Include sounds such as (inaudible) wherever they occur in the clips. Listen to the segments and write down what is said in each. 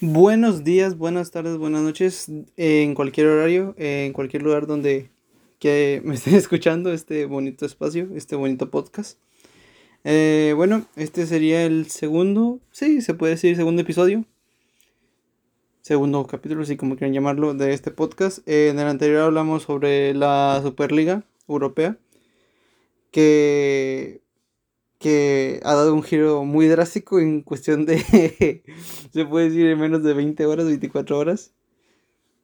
Buenos días, buenas tardes, buenas noches, eh, en cualquier horario, eh, en cualquier lugar donde que (laughs) me estén escuchando este bonito espacio, este bonito podcast. Eh, bueno, este sería el segundo, sí, se puede decir segundo episodio, segundo capítulo, así como quieran llamarlo, de este podcast. en el anterior hablamos sobre la Superliga Europea, que que ha dado un giro muy drástico en cuestión de, (laughs) se puede decir, en menos de 20 horas, 24 horas.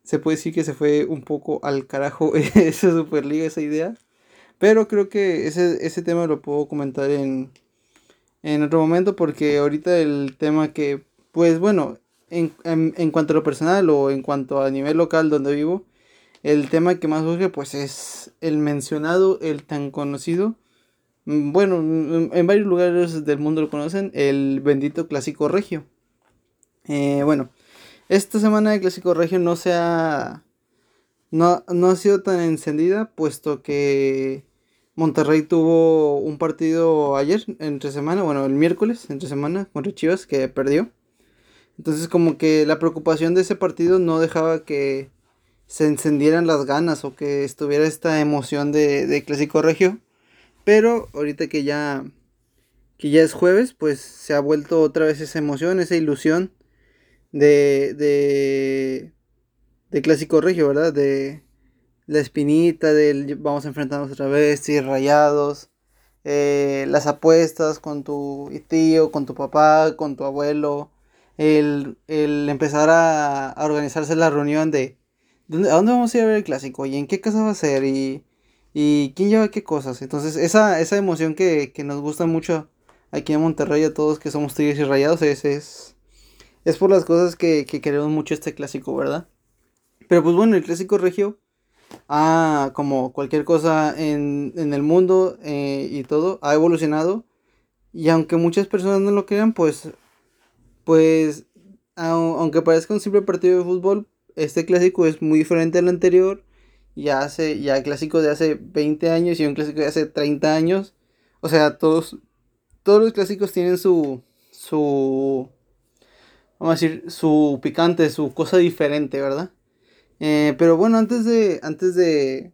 Se puede decir que se fue un poco al carajo (laughs) esa Superliga, esa idea. Pero creo que ese, ese tema lo puedo comentar en, en otro momento porque ahorita el tema que, pues bueno, en, en, en, cuanto a lo personal o en cuanto a nivel local donde vivo, el tema que más surge pues es el mencionado, el tan conocido bueno, mm, en varios lugares del mundo lo conocen, el bendito clásico regio. Eh, bueno, esta semana el clásico regio no se ha, no, no ha sido tan encendida, puesto que Monterrey tuvo un partido ayer, entre semana, bueno, el miércoles, entre semana, contra Chivas, que perdió. Entonces como que la preocupación de ese partido no dejaba que se encendieran las ganas o que estuviera esta emoción de, de clásico regio. Pero ahorita que ya que ya es jueves, pues se ha vuelto otra vez esa emoción, esa ilusión de de de clásico regio, ¿verdad? De la espinita del vamos a enfrentarnos otra vez, y rayados, eh, las apuestas con tu tío, con tu papá, con tu abuelo, el, el empezar a, a, organizarse la reunión de ¿dónde, ¿a dónde vamos a ir a ver el clásico? ¿Y en qué casa va a ser? Y y quién lleva qué cosas. Entonces, esa, esa emoción que, nos gusta mucho aquí en Monterrey a todos que somos tigres y rayados es, es, es por las cosas que, queremos mucho este clásico, ¿verdad? Pero pues bueno, el clásico regio, ah, como cualquier cosa en, el mundo eh, y todo, ha evolucionado. Y aunque muchas personas no lo crean, pues, pues, aunque parezca un simple partido de fútbol, este clásico es muy diferente al anterior ya hace, ya clásico de hace 20 años y un clásico de hace 30 años. O sea, todos, todos los clásicos tienen su, su, vamos a decir, su picante, su cosa diferente, ¿verdad? Eh, pero bueno, antes de, antes de,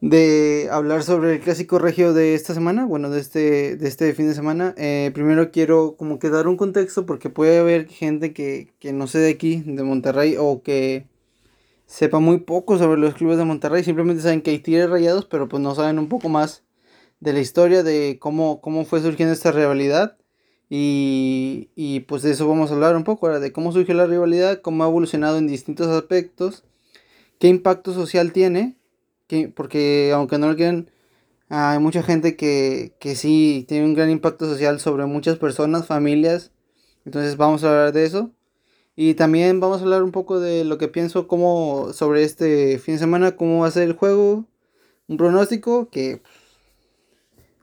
de hablar sobre el clásico regio de esta semana, bueno, de este, de este fin de semana, eh, primero quiero como que dar un contexto porque puede haber gente que, que no sé de aquí, de Monterrey, o que sepa muy poco sobre los clubes de Monterrey. Simplemente saben que hay Tigres Rayados, pero pues no saben un poco más de la historia, de cómo, cómo fue surgiendo esta rivalidad. Y, y pues de eso vamos a hablar un poco, ahora de cómo surgió la rivalidad, cómo ha evolucionado en distintos aspectos, qué impacto social tiene, que, porque aunque no lo quieran, hay mucha gente que, que sí tiene un gran impacto social sobre muchas personas, familias. Entonces vamos a hablar de eso. Y también vamos a hablar un poco de lo que pienso como sobre este fin de semana, cómo va a ser el juego, un pronóstico que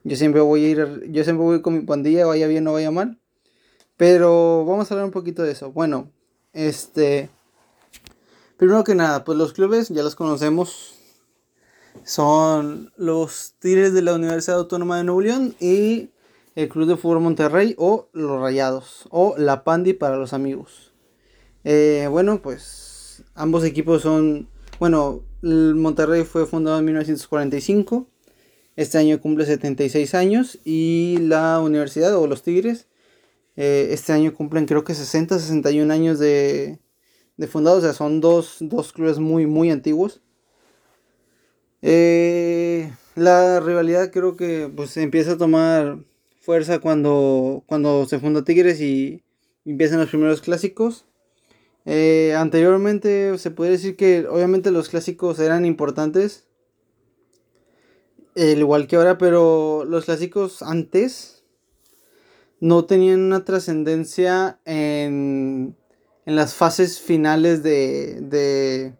yo siempre voy a ir, yo siempre voy con mi pandilla, vaya bien o vaya mal. Pero vamos a hablar un poquito de eso. Bueno, este primero que nada, pues los clubes ya los conocemos. Son los Tigres de la Universidad Autónoma de Nuevo León y el Club de Fútbol Monterrey o los Rayados o la Pandi para los amigos. Eh, bueno, pues ambos equipos son, bueno, el Monterrey fue fundado en 1945, este año cumple 76 años y la universidad o los Tigres eh, este año cumplen creo que 60, 61 años de, de fundados, o sea, son dos, dos clubes muy, muy antiguos. Eh, la rivalidad creo que pues empieza a tomar fuerza cuando, cuando se funda Tigres y empiezan los primeros clásicos. Eh, anteriormente se puede decir que obviamente los clásicos eran importantes, al igual que ahora, pero los clásicos antes no tenían una trascendencia en, en las fases finales de, de,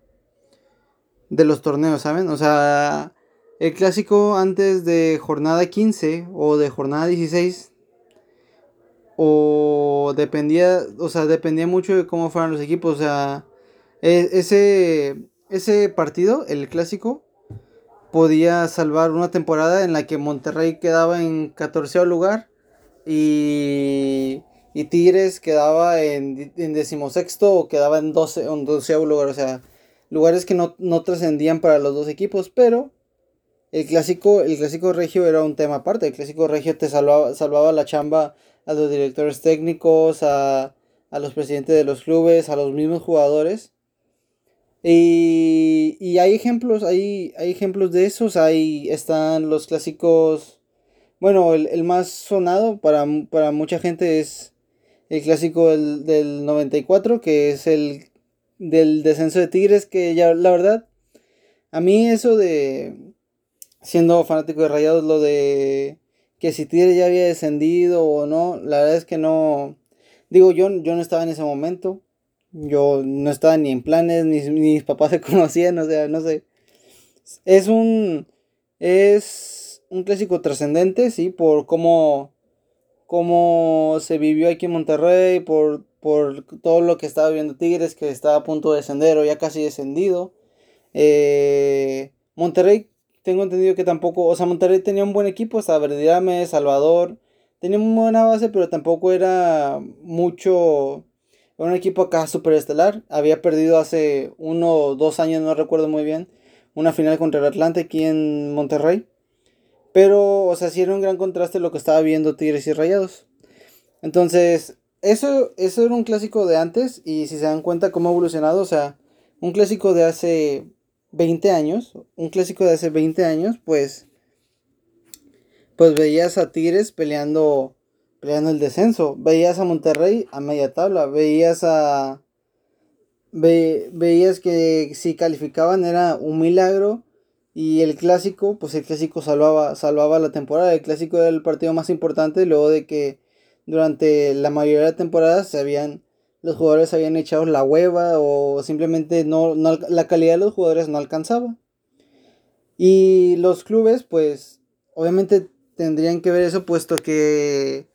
de los torneos, ¿saben? O sea, el clásico antes de jornada 15 o de jornada 16 o dependía, o sea, dependía mucho de cómo fueran los equipos, o sea, e, ese, ese partido, el clásico, podía salvar una temporada en la que Monterrey quedaba en 14 lugar y, y Tigres quedaba en, en decimosexto o quedaba en, 12, en doceavo lugar. O sea, lugares que no, no trascendían para los dos equipos, pero el clásico, el clásico regio era un tema aparte. El clásico regio te salvaba, salvaba la chamba a los directores técnicos, a, a los presidentes de los clubes, a los mismos jugadores. Y, y hay ejemplos, hay, hay ejemplos de esos. Ahí están los clásicos. Bueno, el, el más sonado para, para, mucha gente es el clásico del, del 94, que es el del descenso de Tigres, que ya la verdad, a mí eso de, siendo fanático de Rayados, lo de que si Tigres ya había descendido o no, la verdad es que no, digo, yo, yo no estaba en ese momento, yo no estaba ni en planes, ni, mis papás (laughs) se conocían, o sea, no sé. Es un, es un clásico trascendente, sí, por cómo, cómo se vivió aquí en Monterrey, por por todo lo que estaba viendo Tigres, que estaba a punto de descender o ya casi descendido. Eh, Monterrey, tengo entendido que tampoco, o sea, Monterrey tenía un buen equipo, estaba Verdirame, Salvador, tenía una buena base, pero tampoco era mucho, un equipo acá super estelar. Había perdido hace uno o dos años, no recuerdo muy bien, una final contra el Atlante aquí en Monterrey. Pero, o sea, sí era un gran contraste lo que estaba viendo Tigres y Rayados. Entonces, eso, eso era un clásico de antes y si se dan cuenta cómo ha evolucionado, o sea, un clásico de hace 20 años, un clásico de hace 20 años, pues, pues veías a Tigres peleando, peleando el descenso, veías a Monterrey a media tabla, veías a, veías que si calificaban era un milagro y el clásico, pues el clásico salvaba, salvaba la temporada, el clásico era el partido más importante luego de que durante la mayoría de la temporada se habían los jugadores habían echado la hueva o simplemente no, la calidad de los jugadores no alcanzaba. Y los clubes, pues, obviamente tendrían que ver eso, puesto que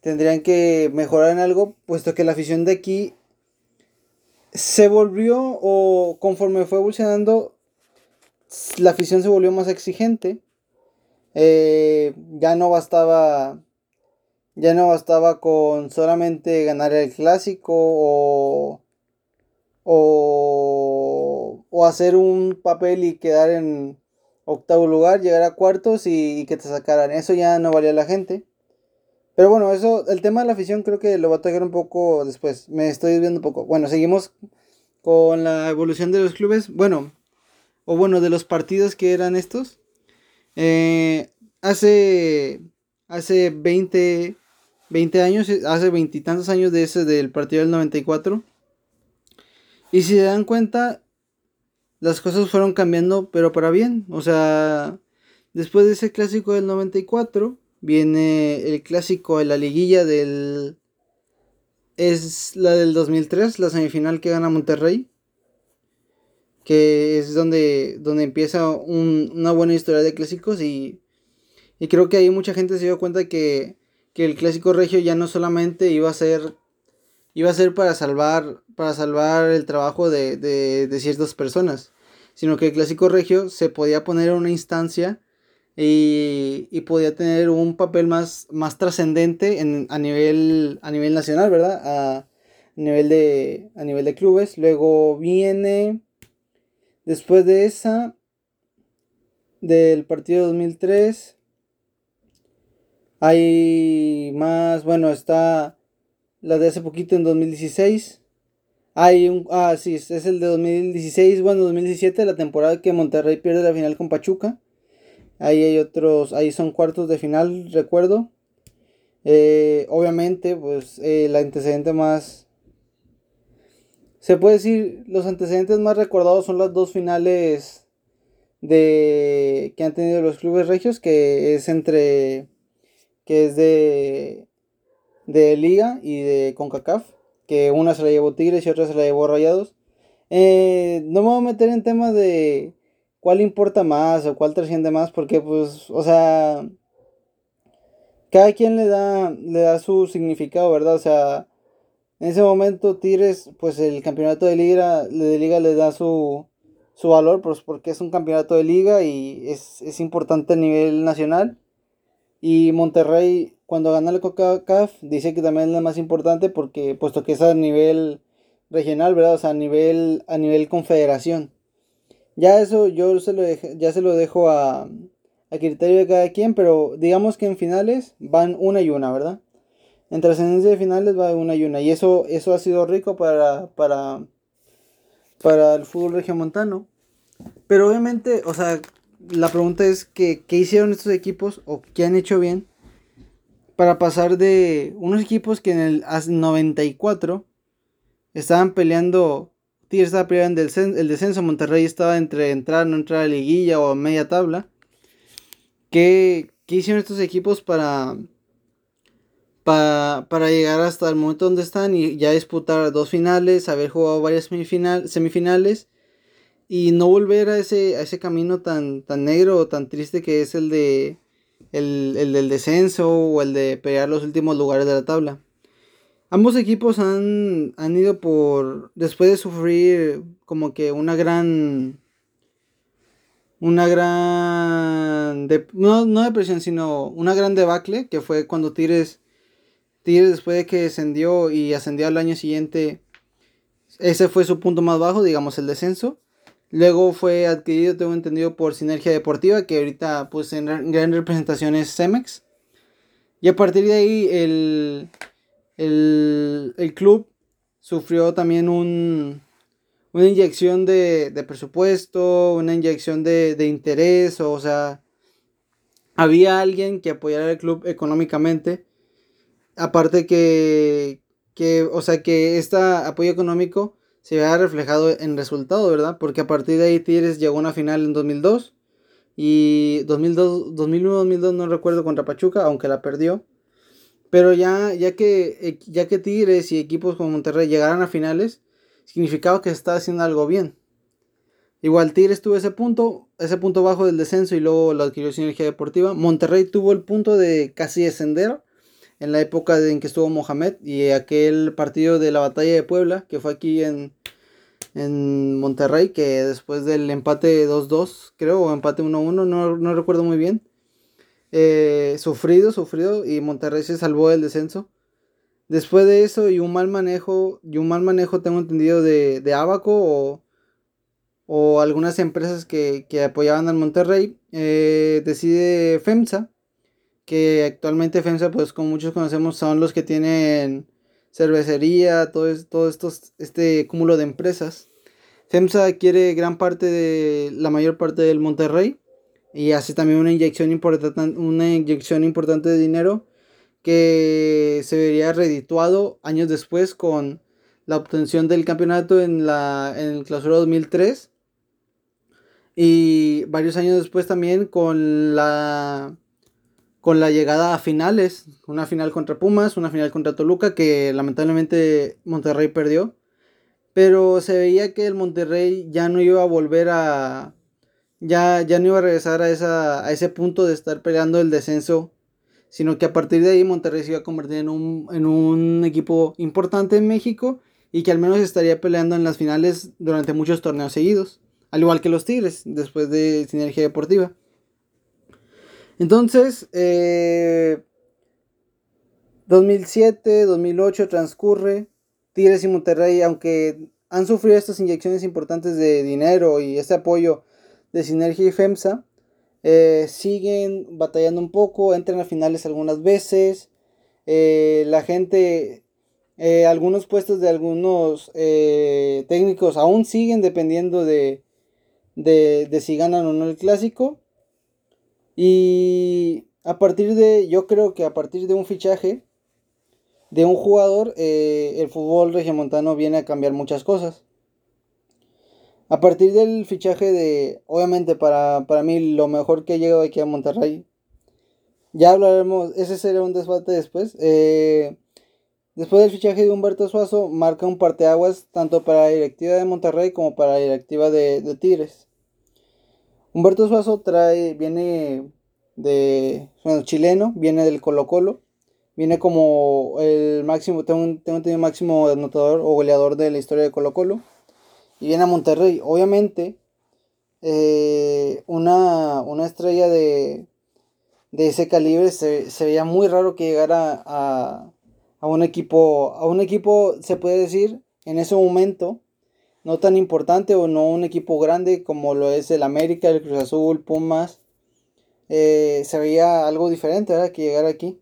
tendrían que mejorar en algo, puesto que la afición de aquí se volvió, o conforme fue evolucionando, la afición se volvió más exigente. Eh, ya no bastaba ya no bastaba con solamente ganar el clásico o, o, hacer un papel y quedar en octavo lugar, llegar a cuartos y, que te sacaran. Eso ya no valía la gente. Pero bueno, eso, el tema de la afición creo que lo voy a tocar un poco después. Me estoy viendo un poco. Bueno, seguimos con la evolución de los clubes. Bueno, o bueno, de los partidos que eran estos. Eh, hace, hace 20, 20 años, eh, hace veintitantos años de ese del partido del 94. Y si se dan cuenta, las cosas fueron cambiando, pero para bien. O sea, después de ese clásico del 94, viene el clásico de la liguilla del... Es la del 2003, la semifinal que gana Monterrey. Que es donde, donde empieza una buena historia de clásicos y, y creo que ahí mucha gente se dio cuenta que que el clásico regio ya no solamente iba a ser iba a ser para salvar para salvar el trabajo de, de, ciertas personas sino que el clásico regio se podía poner en una instancia y, y podía tener un papel más, más trascendente a nivel a nivel nacional verdad a nivel de a nivel de clubes. Luego viene después de esa del partido 2003 hay más, bueno, está la de hace poquito en 2016. Hay un, ah, sí, es el de 2016, bueno, 2017, la temporada que Monterrey pierde la final con Pachuca. Ahí hay otros, ahí son cuartos de final, recuerdo. Eh, obviamente, pues el antecedente más... Se puede decir, los antecedentes más recordados son las dos finales de que han tenido los clubes regios, que es entre que es de, de Liga y de CONCACAF, que una se la llevó Tigres y otra se la llevó Rayados. Eh, no me voy a meter en temas de cuál importa más o cuál trasciende más, porque pues, o sea, cada quien le da, le da su significado, ¿verdad? O sea, en ese momento Tigres, pues el campeonato de liga, de liga le da su, su valor, pues porque es un campeonato de liga y es, es importante a nivel nacional. Y Monterrey, cuando gana el CONCACAF, dice que también es la más importante porque, puesto que es a nivel regional, ¿verdad? O sea, a nivel, a nivel confederación. Ya eso yo se lo ya se lo dejo a, a criterio de cada quien, pero digamos que en finales van una y una, ¿verdad? En trascendencia de finales va una y una. Y eso, eso ha sido rico para, para, para el fútbol regiomontano. Pero obviamente, o sea, la pregunta es que, ¿qué hicieron estos equipos o qué han hecho bien para pasar de unos equipos que en el 94 estaban peleando, Tigres estaba peleando el, el descenso, Monterrey estaba entre entrar, no entrar a la liguilla o media tabla. ¿Qué, ¿Qué, hicieron estos equipos para, para, para llegar hasta el momento donde están y ya disputar dos finales, haber jugado varias semifinales y no volver a ese, a ese camino tan, tan negro o tan triste que es el de el, del descenso o el de pelear los últimos lugares de la tabla. Ambos equipos han, han ido por, después de sufrir como que una gran, una gran, no, no depresión, sino una gran debacle, que fue cuando Tigres, Tigres después de que descendió y ascendió al año siguiente, ese fue su punto más bajo, digamos, el descenso. Luego fue adquirido, tengo entendido, por Sinergia Deportiva, que ahorita pues en gran representación es Cemex. Y a partir de ahí el, el, club sufrió también un, una inyección de, presupuesto, una inyección de, de, interés, o sea, había alguien que apoyara al club económicamente. Aparte que, que o sea, que este apoyo económico se vea reflejado en resultado, ¿verdad? Porque a partir de ahí Tigres llegó a una final en 2002 y 2002, 2001-2002 no recuerdo contra Pachuca, aunque la perdió. Pero ya, ya, que, ya que Tigres y equipos como Monterrey llegaran a finales, significaba que se estaba haciendo algo bien. Igual Tigres tuvo ese punto, ese punto bajo del descenso y luego lo adquirió Sinergia Deportiva. Monterrey tuvo el punto de casi descender en la época en que estuvo Mohamed y aquel partido de la batalla de Puebla, que fue aquí en, en Monterrey, que después del empate 2-2, creo, o empate 1-1, no, recuerdo muy bien, eh, sufrido, sufrido, y Monterrey se salvó del descenso. Después de eso y un mal manejo, y un mal manejo tengo entendido de, de Abaco o, algunas empresas que, apoyaban al Monterrey, eh, decide FEMSA, que actualmente FEMSA, pues como muchos conocemos, son los que tienen cervecería, todo, estos, este cúmulo de empresas. FEMSA quiere gran parte de la mayor parte del Monterrey y hace también una inyección importante, una inyección importante de dinero que se vería redituado años después con la obtención del campeonato en la en el clausura 2003 y varios años después también con la con la llegada a finales, una final contra Pumas, una final contra Toluca, que lamentablemente Monterrey perdió. Pero se veía que el Monterrey ya no iba a volver a. Ya, ya no iba a regresar a, esa, a ese punto de estar peleando el descenso. Sino que a partir de ahí Monterrey se iba a convertir en un, en un equipo importante en México. Y que al menos estaría peleando en las finales durante muchos torneos seguidos. Al igual que los Tigres, después de Sinergia Deportiva. Entonces, 2007, eh, 2008 transcurre. Tigres y Monterrey, aunque han sufrido estas inyecciones importantes de dinero y este apoyo de Sinergia y FEMSA, eh, siguen batallando un poco, entran a finales algunas veces. Eh, la gente, algunos puestos de algunos técnicos aún siguen dependiendo de, de si ganan o no el clásico. Y a partir de, yo creo que a partir de un fichaje de un jugador, eh, el fútbol regiomontano viene a cambiar muchas cosas. A partir del fichaje de, obviamente para, mí lo mejor que ha llegado aquí a Monterrey, ya hablaremos, ese será un debate después. Eh, después del fichaje de Humberto Suazo, marca un parteaguas tanto para la directiva de Monterrey como para la directiva de, de Tigres. Humberto Suazo trae, viene de, bueno, chileno, viene del Colo Colo, viene como el máximo, tengo, tengo entendido máximo anotador o goleador de la historia de Colo Colo, y viene a Monterrey. Obviamente, eh, una, una, estrella de, de ese calibre se, veía muy raro que llegara a, a, un equipo, a un equipo, se puede decir, en ese momento, no tan importante o no un equipo grande como lo es el América, el Cruz Azul, Pumas. Eh, se veía algo diferente, ¿verdad? Que llegara aquí.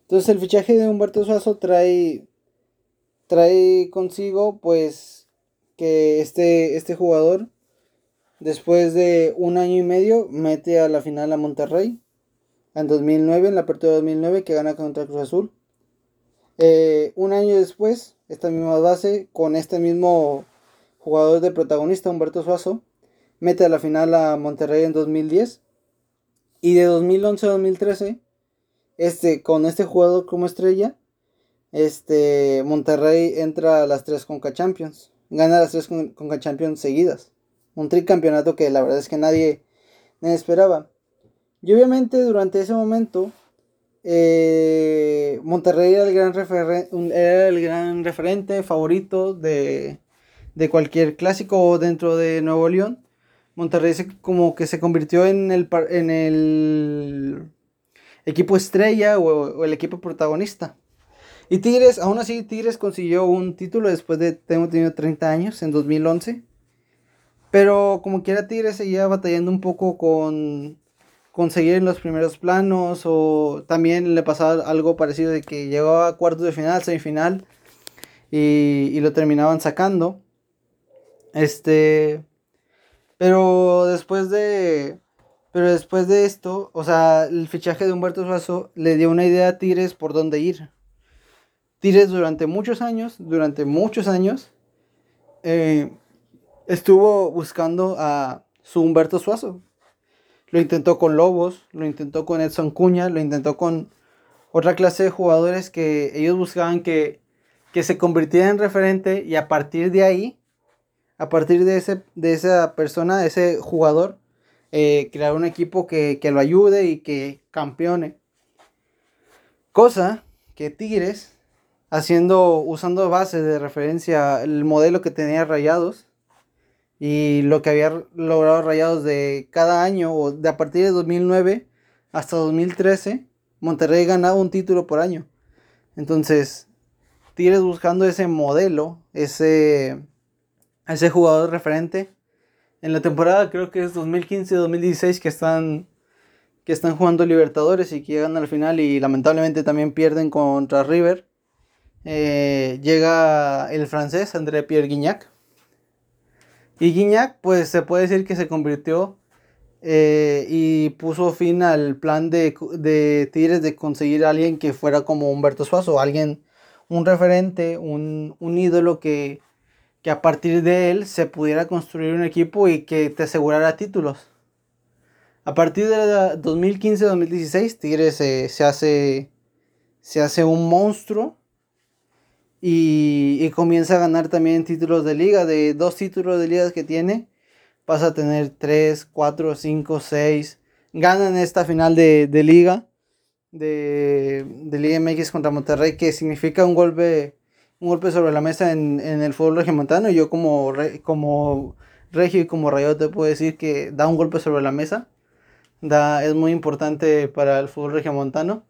Entonces el fichaje de Humberto Suazo trae, trae consigo pues que este, este jugador después de un año y medio mete a la final a Monterrey en 2009, en la apertura de 2009 que gana contra Cruz Azul. Eh, un año después, esta misma base con este mismo jugador de protagonista, Humberto Suazo, mete a la final a Monterrey en 2010. Y de 2011 a 2013, este, con este jugador como estrella, este, Monterrey entra a las tres Conca Champions. Gana las tres Conca Champions seguidas. Un tricampeonato que la verdad es que nadie, esperaba. Y obviamente durante ese momento, eh, Monterrey era el, gran era el gran referente favorito de, de cualquier clásico dentro de Nuevo León. Monterrey se, como que se convirtió en el, en el equipo estrella o, el equipo protagonista. Y Tigres, aún así, Tigres consiguió un título después de, tengo tenido 30 años, en 2011. Pero como quiera, Tigres seguía batallando un poco con conseguir en los primeros planos o también le pasaba algo parecido de que llegaba a cuartos de final, semifinal y, y lo terminaban sacando. Este. Pero después de. Pero después de esto, o sea, el fichaje de Humberto Suazo le dio una idea a Tigres por dónde ir. Tigres durante muchos años, durante muchos años, eh, estuvo buscando a su Humberto Suazo. Lo intentó con Lobos, lo intentó con Edson Cuña, lo intentó con otra clase de jugadores que ellos buscaban que, que se convirtieran en referente y a partir de ahí a partir de, ese, de esa persona, de ese jugador, eh, crear un equipo que, lo ayude y que campeone. Cosa que Tigres, haciendo, usando base de referencia el modelo que tenía Rayados y lo que había logrado Rayados de cada año, o de a partir de 2009 hasta 2013, Monterrey ganaba un título por año. Entonces, Tigres buscando ese modelo, ese ese jugador referente. En la temporada creo que es 2015-2016 que están, que están jugando Libertadores y que llegan al final y lamentablemente también pierden contra River. Eh, llega el francés André Pierre Guignac. Y Guignac pues se puede decir que se convirtió eh, y puso fin al plan de, de Tigres de conseguir a alguien que fuera como Humberto Suazo, alguien, un referente, un, un ídolo que que a partir de él se pudiera construir un equipo y que te asegurara títulos. A partir de 2015-2016, Tigres se, hace, se hace un monstruo y, comienza a ganar también títulos de liga. De dos títulos de liga que tiene, pasa a tener 3, 4, 5, 6. Ganan esta final de, liga, de, de Liga MX contra Monterrey, que significa un golpe un golpe sobre la mesa en, el fútbol regiomontano. Yo como, como regio y como rayo te puedo decir que da un golpe sobre la mesa. Da, es muy importante para el fútbol regiomontano.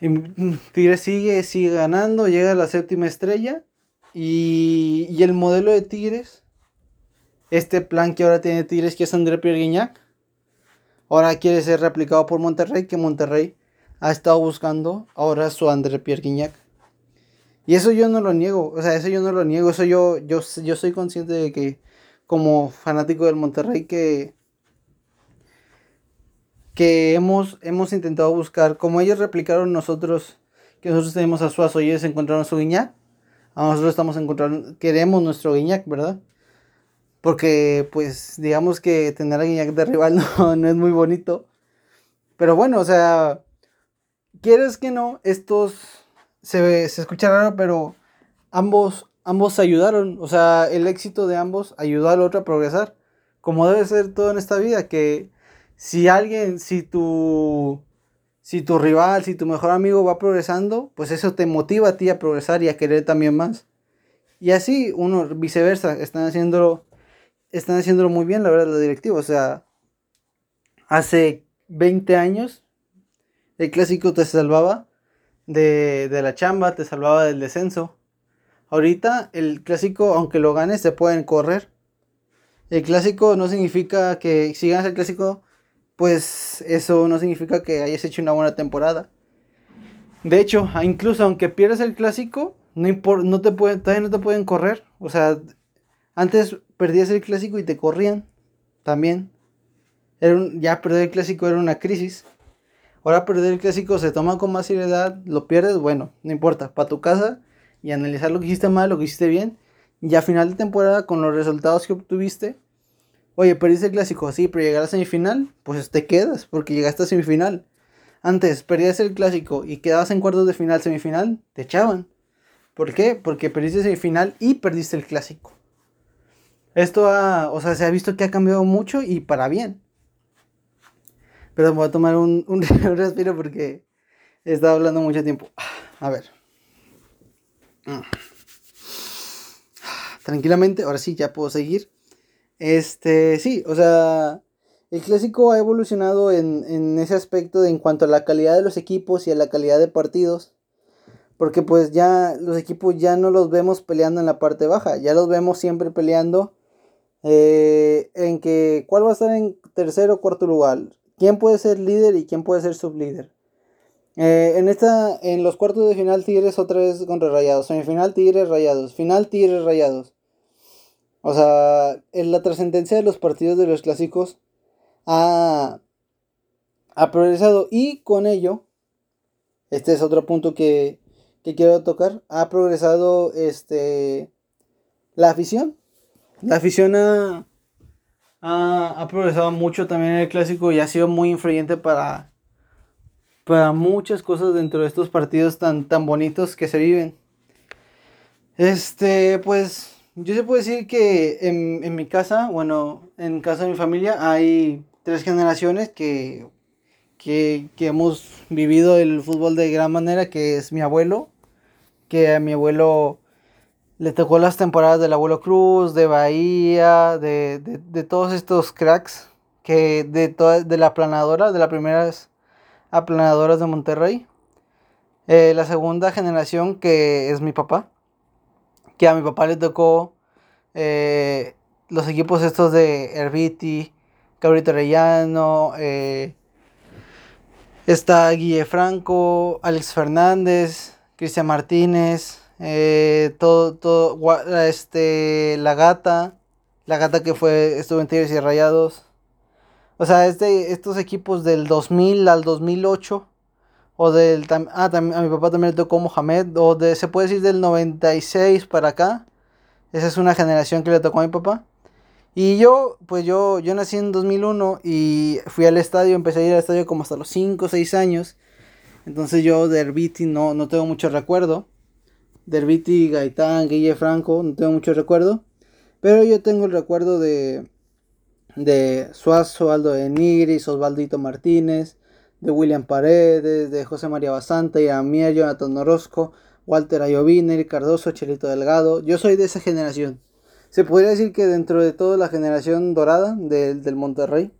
Y Tigres sigue, sigue ganando, llega a la séptima estrella. Y, y, el modelo de Tigres, este plan que ahora tiene Tigres, que es André Pierre Guignac, ahora quiere ser replicado por Monterrey, que Monterrey ha estado buscando ahora su André Pierre Guignac. Y eso yo no lo niego, o sea, eso yo no lo niego, eso yo, yo, yo soy consciente de que como fanático del Monterrey que, que hemos, hemos intentado buscar, como ellos replicaron nosotros, que nosotros tenemos a Suazo y ellos encontraron su Guiñac, a nosotros estamos encontrando, queremos nuestro Guiñac, ¿verdad? Porque pues digamos que tener a Guiñac de rival (laughs) no, no es muy bonito. Pero bueno, o sea, quieres que no, estos se, se escucha raro, pero ambos, ambos ayudaron. O sea, el éxito de ambos ayudó al otro a progresar. Como debe ser todo en esta vida, que si alguien, si tu, si tu rival, si tu mejor amigo va progresando, pues eso te motiva a ti a progresar y a querer también más. Y así, uno, viceversa, están haciéndolo, están haciéndolo muy bien, la verdad, los directivos. O sea, hace 20 años, el clásico te salvaba de, de la chamba, te salvaba del descenso. Ahorita el clásico, aunque lo ganes, te pueden correr. El clásico no significa que si ganas el clásico, pues eso no significa que hayas hecho una buena temporada. De hecho, incluso aunque pierdas el clásico, no, no te pueden, todavía no te pueden correr. O sea, antes perdías el clásico y te corrían también. Era ya perder el clásico era una crisis. Ahora perder el clásico se toma con más seriedad, lo pierdes, bueno, no importa, para tu casa y analizar lo que hiciste mal, lo que hiciste bien. Y a final de temporada, con los resultados que obtuviste, oye, perdiste el clásico, sí, pero llegar a la semifinal, pues te quedas, porque llegaste a semifinal. Antes, perdías el clásico y quedabas en cuartos de final, semifinal, te echaban. ¿Por qué? Porque perdiste semifinal y perdiste el clásico. Esto ha, o sea, se ha visto que ha cambiado mucho y para bien. Pero me voy a tomar un, un (laughs) respiro porque he estado hablando mucho tiempo. A ver. Tranquilamente, ahora sí, ya puedo seguir. Este, sí, o sea, el clásico ha evolucionado en, en ese aspecto de, en cuanto a la calidad de los equipos y a la calidad de partidos. Porque pues ya los equipos ya no los vemos peleando en la parte baja, ya los vemos siempre peleando eh, en que cuál va a estar en tercero o cuarto lugar, quién puede ser líder y quién puede ser sublíder. Eh, en esta, en los cuartos de final Tigres otra vez contra Rayados, semifinal Tigres Rayados, final Tigres Rayados. O sea, en la trascendencia de los partidos de los clásicos ha, ha progresado y con ello, este es otro punto que, que quiero tocar, ha progresado este, la afición. La afición ha, ha, progresado mucho también en el clásico y ha sido muy influyente para, para muchas cosas dentro de estos partidos tan, tan bonitos que se viven. Este, pues, yo se puedo decir que en, en mi casa, bueno, en casa de mi familia hay tres generaciones que, que, que hemos vivido el fútbol de gran manera, que es mi abuelo, que a mi abuelo le tocó las temporadas del Abuelo Cruz, de Bahía, de, de, todos estos cracks, que de, de la aplanadora, de las primeras aplanadoras de Monterrey. Eh, la segunda generación que es mi papá, que a mi papá le tocó eh, los equipos estos de Herbiti, Cabrito Rellano, eh, está Guille Franco, Alex Fernández, Cristian Martínez, eh, todo, todo, este, la gata, la gata que fue, estuvo en Tigres y Rayados. O sea, este, estos equipos del 2000 al 2008, o del, ah, también, a mi papá también le tocó Mohamed, o de, se puede decir del 96 para acá. Esa es una generación que le tocó a mi papá. Y yo, pues yo, yo nací en 2001 y fui al estadio, empecé a ir al estadio como hasta los 5 o 6 años. Entonces yo de Herbiti no, no tengo mucho recuerdo. Derbiti, Gaitán, Guille Franco, no tengo mucho recuerdo. Pero yo tengo el recuerdo de, de Suazo, Aldo de Nigris, Osvaldito Martínez, de William Paredes, de José María Basanta, Mier, Jonathan Orozco, Walter Ayovine, Cardoso, Chelito Delgado. Yo soy de esa generación. Se podría decir que dentro de toda la generación dorada del Monterrey.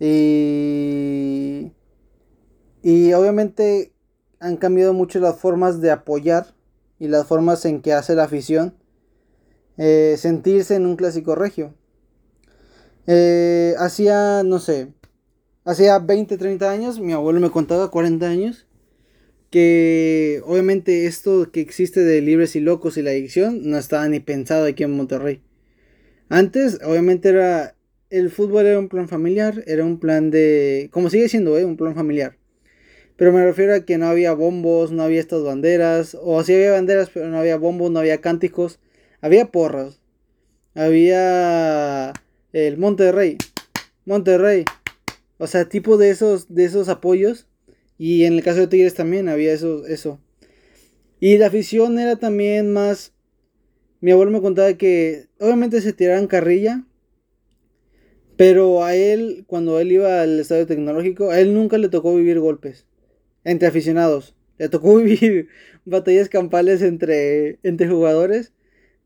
Y, y obviamente han cambiado mucho las formas de apoyar y las formas en que hace la afición eh, sentirse en un clásico regio. Eh, hacía, no sé, hacía 20, 30 años, mi abuelo me contaba 40 años, que obviamente esto que existe de libres y locos y la adicción no estaba ni pensado aquí en Monterrey. Antes, obviamente era, el fútbol era un plan familiar, era un plan de, como sigue siendo, ¿eh? un plan familiar. Pero me refiero a que no había bombos, no había estas banderas, o sí había banderas, pero no había bombos, no había cánticos, había porras, había el Monterrey, Monterrey, o sea, tipo de esos, de esos apoyos, y en el caso de Tigres también había eso, eso. Y la afición era también más, mi abuelo me contaba que obviamente se tiraban carrilla, pero a él, cuando él iba al estadio tecnológico, a él nunca le tocó vivir golpes entre aficionados. Le tocó (laughs) vivir batallas campales entre, entre jugadores,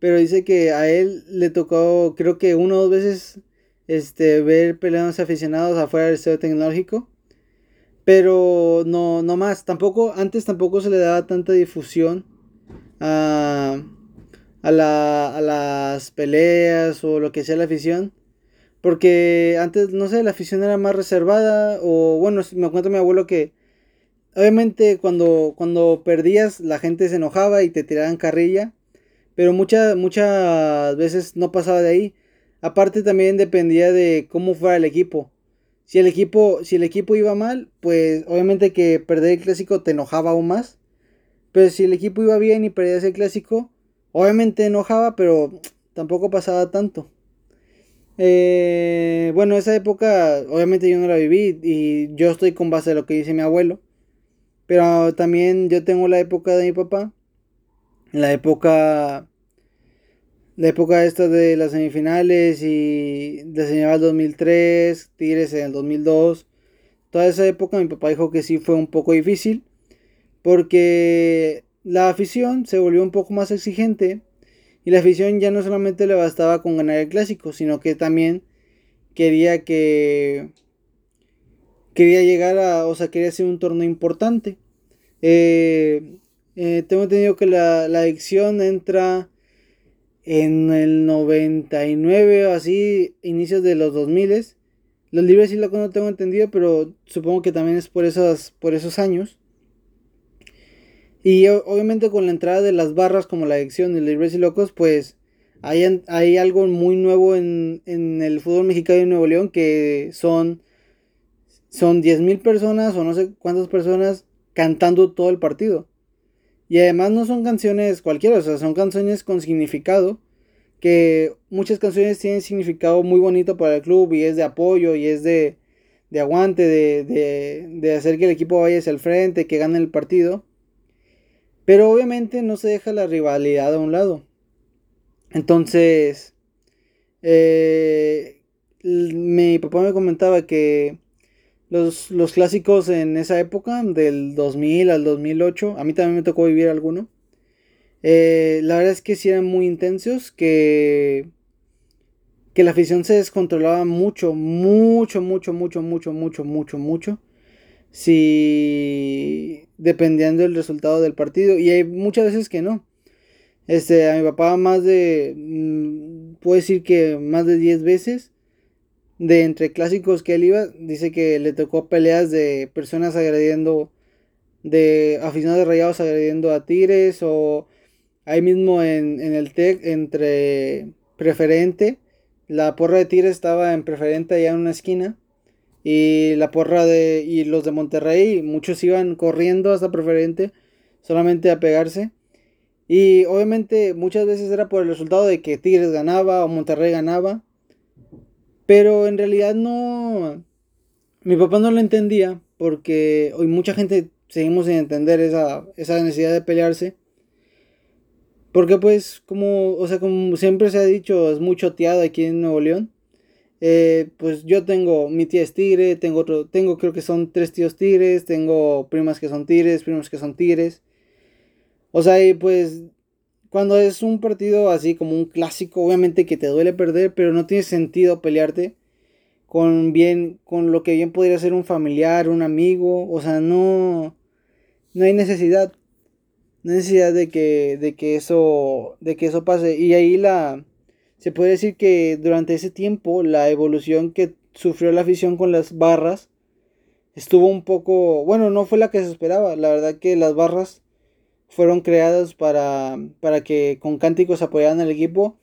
pero dice que a él le tocó, creo que una o dos veces, este, ver peleas aficionados afuera del estadio tecnológico. Pero no, no más. Tampoco, antes tampoco se le daba tanta difusión a, a, la, a las peleas o lo que sea la afición. Porque antes, no sé, la afición era más reservada. O bueno, me cuenta mi abuelo que obviamente cuando, cuando perdías la gente se enojaba y te tiraban carrilla. Pero muchas muchas veces no pasaba de ahí. Aparte también dependía de cómo fuera el equipo. Si el equipo, si el equipo iba mal, pues obviamente que perder el clásico te enojaba aún más. Pero si el equipo iba bien y perdías el clásico, obviamente enojaba, pero tampoco pasaba tanto. Eh, bueno, esa época obviamente yo no la viví y yo estoy con base a lo que dice mi abuelo. Pero también yo tengo la época de mi papá. La época la época esta de las semifinales y de señal 2003, Tigres en el 2002, toda esa época mi papá dijo que sí fue un poco difícil porque la afición se volvió un poco más exigente y la afición ya no solamente le bastaba con ganar el clásico, sino que también quería que quería llegar a, o sea, quería hacer un torneo importante. Eh, eh, tengo entendido que la, la adicción entra en el 99 o así, inicios de los 2000. Los libres y locos no tengo entendido, pero supongo que también es por esos, por esos años. Y obviamente con la entrada de las barras como la adicción de libres y locos, pues hay, hay algo muy nuevo en, en, el fútbol mexicano de Nuevo León que son, son 10.000 personas o no sé cuántas personas cantando todo el partido. Y además no son canciones cualquiera, o sea, son canciones con significado. Que muchas canciones tienen significado muy bonito para el club y es de apoyo y es de, de aguante, de, de, de hacer que el equipo vaya hacia el frente, que gane el partido. Pero obviamente no se deja la rivalidad a un lado. Entonces, eh, mi papá me comentaba que los, clásicos en esa época, del 2000 al 2008, a mí también me tocó vivir alguno. Eh, la verdad es que sí eran muy intensos, que, que la afición se descontrolaba mucho, mucho, mucho, mucho, mucho, mucho, mucho, mucho. Si dependiendo del resultado del partido. Y hay muchas veces que no. Este, a mi papá más de, mm, puedo decir que más de 10 veces de entre clásicos que él iba, dice que le tocó peleas de personas agrediendo, de aficionados de rayados agrediendo a Tigres o ahí mismo en, el TEC entre preferente, la porra de Tigres estaba en preferente allá en una esquina y la porra de y los de Monterrey, muchos iban corriendo hasta preferente solamente a pegarse. Y obviamente muchas veces era por el resultado de que Tigres ganaba o Monterrey ganaba. Pero en realidad no. Mi papá no lo entendía porque hoy mucha gente seguimos sin entender esa, esa necesidad de pelearse. Porque pues como, o sea, como siempre se ha dicho, es muy choteado aquí en Nuevo León. Eh, pues yo tengo, mi tía es tigre, tengo otro, tengo creo que son tres tíos tigres, tengo primas que son tigres, primos que son tigres. O sea, y pues cuando es un partido así como un clásico, obviamente que te duele perder, pero no tiene sentido pelearte con bien, con lo que bien podría ser un familiar, un amigo, o sea, no, no hay necesidad, no hay necesidad de que, de que eso, de que eso pase. Y ahí la, se puede decir que durante ese tiempo la evolución que sufrió la afición con las barras estuvo un poco, bueno, no fue la que se esperaba, la verdad que las barras fueron creadas para, para que con cánticos apoyaran al equipo,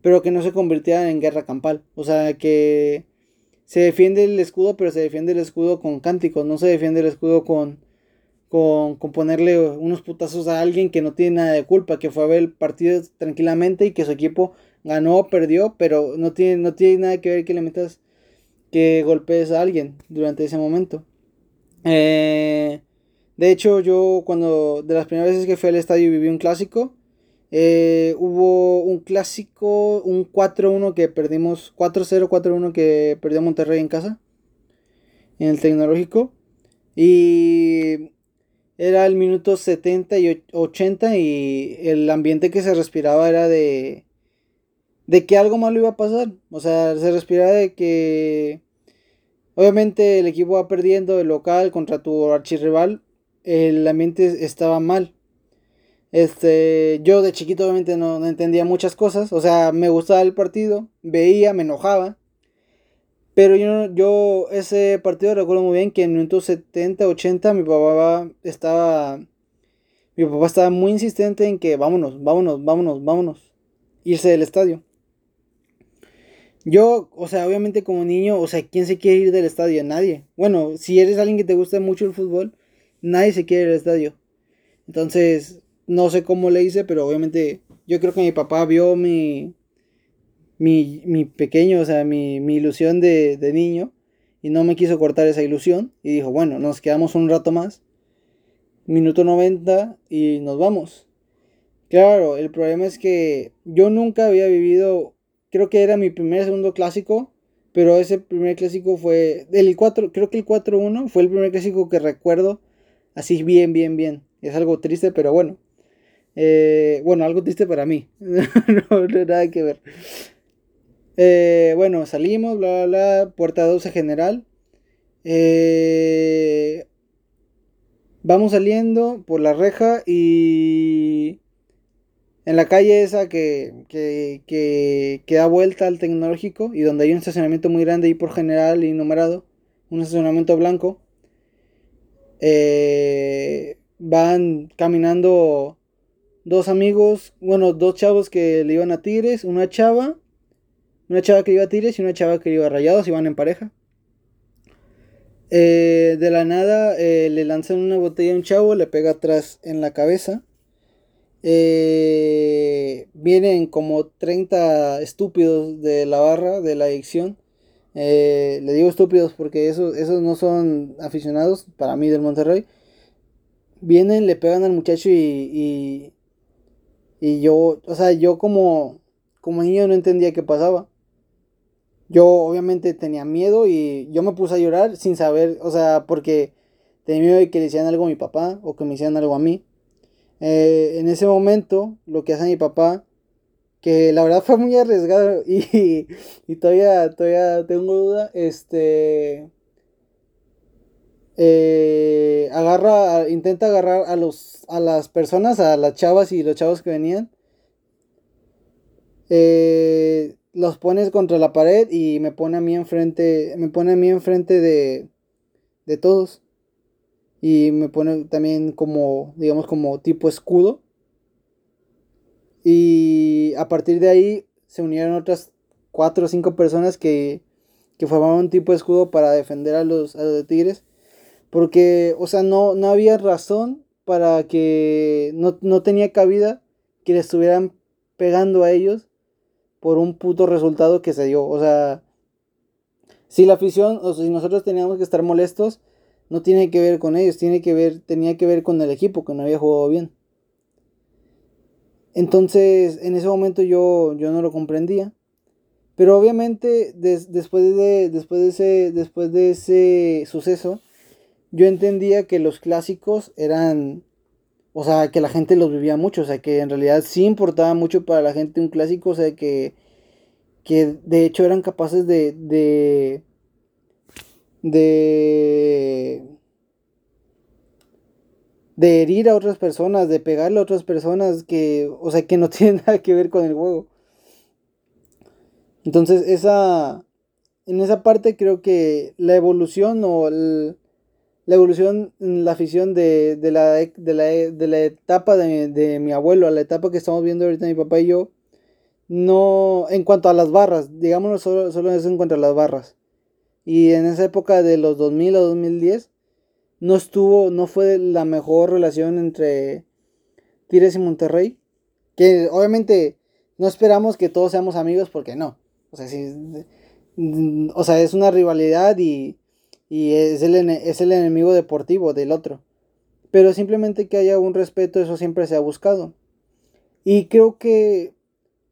pero que no se convirtieran en guerra campal. O sea, que se defiende el escudo, pero se defiende el escudo con cánticos, no se defiende el escudo con, con, con, ponerle unos putazos a alguien que no tiene nada de culpa, que fue a ver el partido tranquilamente y que su equipo ganó o perdió, pero no tiene, no tiene nada que ver que le metas, que golpees a alguien durante ese momento. Eh, de hecho, yo cuando de las primeras veces que fui al estadio viví un clásico, eh, hubo un clásico, un 4-1 que perdimos, 4-0, 4-1 que perdió Monterrey en casa, en el tecnológico. Y era el minuto 70 y 80 y el ambiente que se respiraba era de, de que algo malo iba a pasar. O sea, se respiraba de que Obviamente el equipo va perdiendo el local contra tu archirrival, el ambiente estaba mal. Este, yo de chiquito obviamente no, entendía muchas cosas, o sea, me gustaba el partido, veía, me enojaba. Pero yo, yo ese partido recuerdo muy bien que en minutos 70, 80 mi papá estaba mi papá estaba muy insistente en que vámonos, vámonos, vámonos, vámonos. Irse del estadio. Yo, o sea, obviamente como niño, o sea, ¿quién se quiere ir del estadio? Nadie. Bueno, si eres alguien que te gusta mucho el fútbol, nadie se quiere ir del estadio. Entonces, no sé cómo le hice, pero obviamente yo creo que mi papá vio mi, mi, mi pequeño, o sea, mi, mi ilusión de, de niño y no me quiso cortar esa ilusión y dijo, bueno, nos quedamos un rato más, minuto 90 y nos vamos. Claro, el problema es que yo nunca había vivido creo que era mi primer segundo clásico, pero ese primer clásico fue el 4, creo que el 4-1 fue el primer clásico que recuerdo así bien, bien, bien. Es algo triste, pero bueno. Eh, bueno, algo triste para mí. (laughs) no, nada que ver. Eh, bueno, salimos, bla, bla, bla. Puerta 12 general. Eh, vamos saliendo por la reja y en la calle esa que, que, que, da vuelta al tecnológico y donde hay un estacionamiento muy grande y por general y numerado, un estacionamiento blanco, eh, van caminando dos amigos, bueno, dos chavos que le iban a Tigres, una chava, una chava que iba a Tigres y una chava que iba a Rayados, iban en pareja. Eh, de la nada eh, le lanzan una botella a un chavo, le pega atrás en la cabeza vienen como 30 estúpidos de la barra, de la adicción. Eh, le digo estúpidos porque esos, esos no son aficionados, para mí, del Monterrey. Vienen, le pegan al muchacho y, y, yo, o sea, yo como, como niño no entendía qué pasaba. Yo obviamente tenía miedo y yo me puse a llorar sin saber, o sea, porque tenía miedo de que le hicieran algo a mi papá o que me hicieran algo a mí. Eh, en ese momento, lo que hace mi papá, que la verdad fue muy arriesgado (laughs) y, y todavía, todavía tengo duda, este... Eh, agarra, intenta agarrar a los, a las personas, a las chavas y los chavos que venían. Eh, los pones contra la pared y me pone a mí enfrente, me pone a mí enfrente de, de todos y me pone también como, digamos, como tipo escudo. Y a partir de ahí se unieron otras cuatro o cinco personas que, que formaban un tipo de escudo para defender a los, a los Tigres. Porque, o sea, no, no había razón para que no, no tenía cabida que le estuvieran pegando a ellos por un puto resultado que se dio. O sea, si la afición, o si nosotros teníamos que estar molestos, no tiene que ver con ellos, tiene que ver, tenía que ver con el equipo que no había jugado bien. Entonces, en ese momento yo, yo no lo comprendía. Pero obviamente, después, de, después, de ese, después de ese suceso, yo entendía que los clásicos eran, o sea, que la gente los vivía mucho, o sea, que en realidad sí importaba mucho para la gente un clásico, o sea, que, que de hecho eran capaces de, de, de de herir a otras personas, de pegarle a otras personas que, o sea, que no (laughs) tienen nada que ver con el juego. Entonces, esa en esa parte creo que la evolución o la evolución en la afición de, de, la, de, la, de la etapa de, de, mi abuelo a la etapa que estamos viendo ahorita mi papá y yo, no, en cuanto a las barras, digámoslo solo, solo eso en cuanto a las barras. Y en esa época de los 2000 a 2010, no estuvo, no fue la mejor relación entre Tigres y Monterrey. Que obviamente no esperamos que todos seamos amigos porque no. O sea, o sea es una rivalidad y, y es, el, es el enemigo deportivo del otro. Pero simplemente que haya un respeto, eso siempre se ha buscado. Y creo que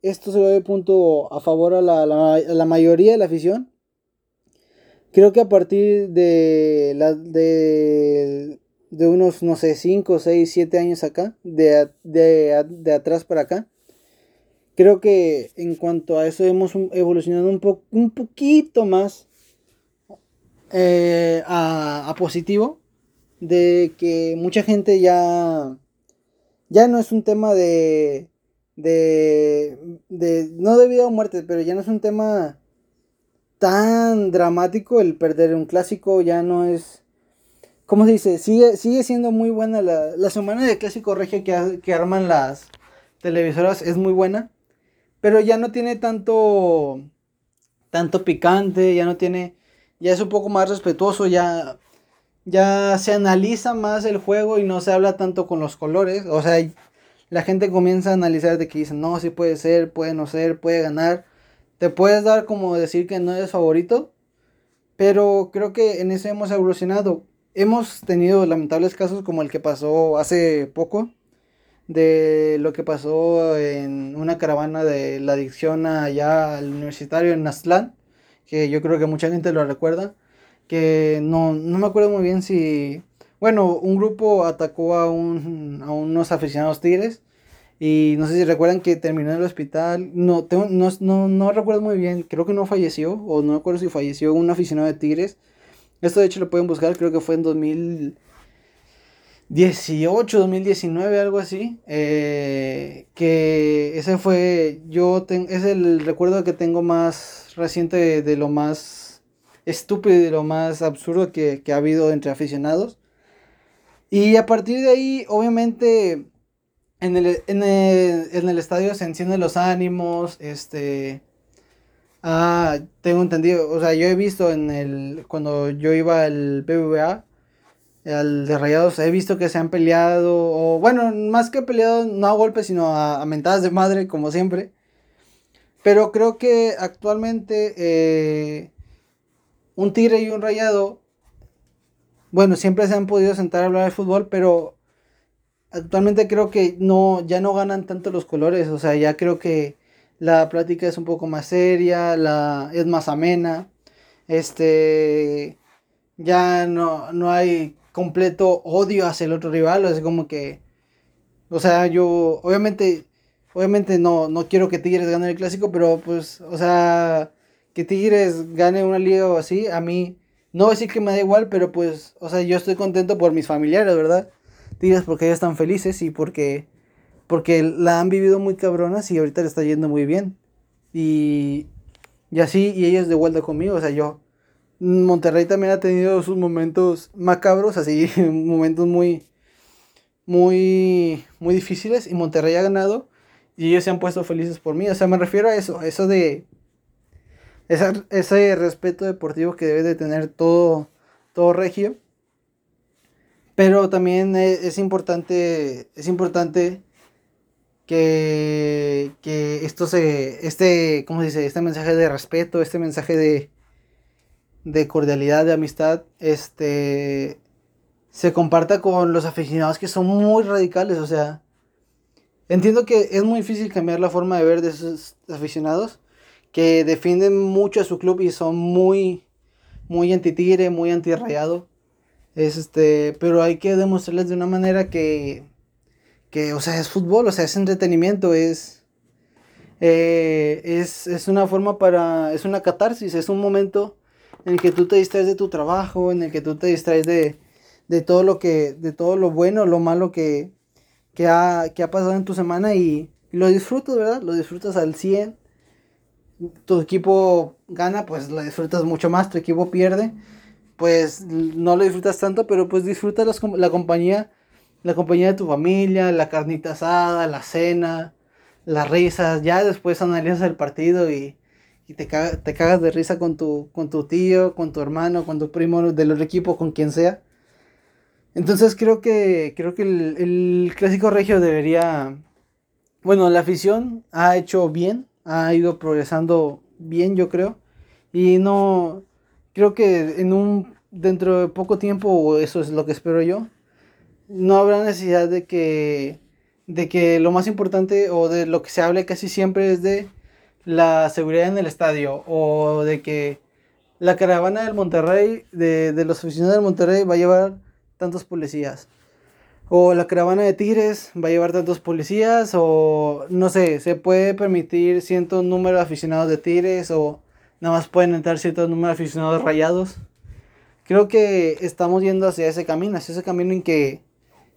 esto se ve punto a favor a la, a la mayoría de la afición Creo que a partir de, la, de, de unos, no sé, 5, 6, 7 años acá, de, de, de, atrás para acá, creo que en cuanto a eso hemos evolucionado un, po, un poquito más. eh, a, positivo de que mucha gente ya ya no es un tema de de, de no de vida o muerte, pero ya no es un tema tan dramático el perder un clásico, ya no es ¿cómo se dice? Sigue, sigue siendo muy buena la, la semana de clásico regio que, que arman las televisoras es muy buena, pero ya no tiene tanto tanto picante, ya no tiene ya es un poco más respetuoso, ya, ya se analiza más el juego y no se habla tanto con los colores. O sea, la gente comienza a analizar de que dicen, no, sí puede ser, puede no ser, puede ganar. Te puedes dar como decir que no eres favorito, pero creo que en eso hemos evolucionado. Hemos tenido lamentables casos como el que pasó hace poco, de lo que pasó en una caravana de la adicción allá al universitario en Aztlán que yo creo que mucha gente lo recuerda, que no, no me acuerdo muy bien si, bueno, un grupo atacó a, un, a unos aficionados tigres y no sé si recuerdan que terminó en el hospital, no, tengo, no, no, no recuerdo muy bien, creo que no falleció, o no recuerdo si falleció un aficionado de tigres. Esto de hecho lo pueden buscar, creo que fue en 2018, 2019, algo así. Eh, que ese fue, yo es el recuerdo que tengo más reciente de, lo más estúpido y de lo más absurdo que, ha habido entre aficionados. Y a partir de ahí, obviamente, en el, en el, estadio se encienden los ánimos, este... Ah, tengo entendido, o sea, yo he visto en el, cuando yo iba al BBVA, al de Rayados, he visto que se han peleado, o bueno, más que peleado, no a golpes, sino a, a mentadas de madre, como siempre. Pero creo que actualmente eh, un tigre y un rayado, bueno, siempre se han podido sentar a hablar de fútbol, pero actualmente creo que no, ya no ganan tanto los colores, o sea, ya creo que la plática es un poco más seria, la, es más amena, este, ya no, no hay completo odio hacia el otro rival, es como que, o sea, yo, obviamente, Obviamente no, no quiero que Tigres gane el clásico, pero pues, o sea, que Tigres gane una liga o así, a mí, no decir que me da igual, pero pues, o sea, yo estoy contento por mis familiares, ¿verdad? Tigres porque ellos están felices y porque, porque la han vivido muy cabronas y ahorita le está yendo muy bien. Y, y así, y ellos de vuelta conmigo, o sea, yo, Monterrey también ha tenido sus momentos macabros, así, (laughs) momentos muy, muy, muy difíciles y Monterrey ha ganado y ellos se han puesto felices por mí. O sea, me refiero a eso, eso de ese respeto deportivo que debe de tener todo, todo regio. Pero también es, importante, es importante que, que, esto se, este, ¿cómo se dice? Este mensaje de respeto, este mensaje de, de cordialidad, de amistad, este, se comparta con los aficionados que son muy radicales, o sea, Entiendo que es muy difícil cambiar la forma de ver de esos aficionados que defienden mucho a su club y son muy, muy anti-tigre, muy anti-rayado. Este, pero hay que demostrarles de una manera que, que, o sea, es fútbol, o sea, es entretenimiento, es, eh, es, es una forma para, es una catarsis, es un momento en el que tú te distraes de tu trabajo, en el que tú te distraes de, de todo lo que, de todo lo bueno, lo malo que, que ha, pasado en tu semana y, lo disfrutas, ¿verdad? Lo disfrutas al 100. Tu equipo gana, pues lo disfrutas mucho más, tu equipo pierde, pues no lo disfrutas tanto, pero pues disfrutas la compañía, la compañía de tu familia, la carnita asada, la cena, las risas, ya después analizas el partido y, te, te cagas de risa con tu, con tu tío, con tu hermano, con tu primo del otro equipo, con quien sea. Entonces creo que creo que el, clásico regio debería bueno, la afición ha hecho bien, ha ido progresando bien, yo creo. Y no creo que en un dentro de poco tiempo, eso es lo que espero yo, no habrá necesidad de que de que lo más importante o de lo que se hable casi siempre es de la seguridad en el estadio o de que la caravana del Monterrey, de, de los aficionados del Monterrey va a llevar tantos policías. O la caravana de Tigres va a llevar tantos policías. O no sé, se puede permitir cierto número de aficionados de Tigres. O nada más pueden entrar cierto número de aficionados rayados. creo que estamos yendo hacia ese camino, hacia ese camino en que,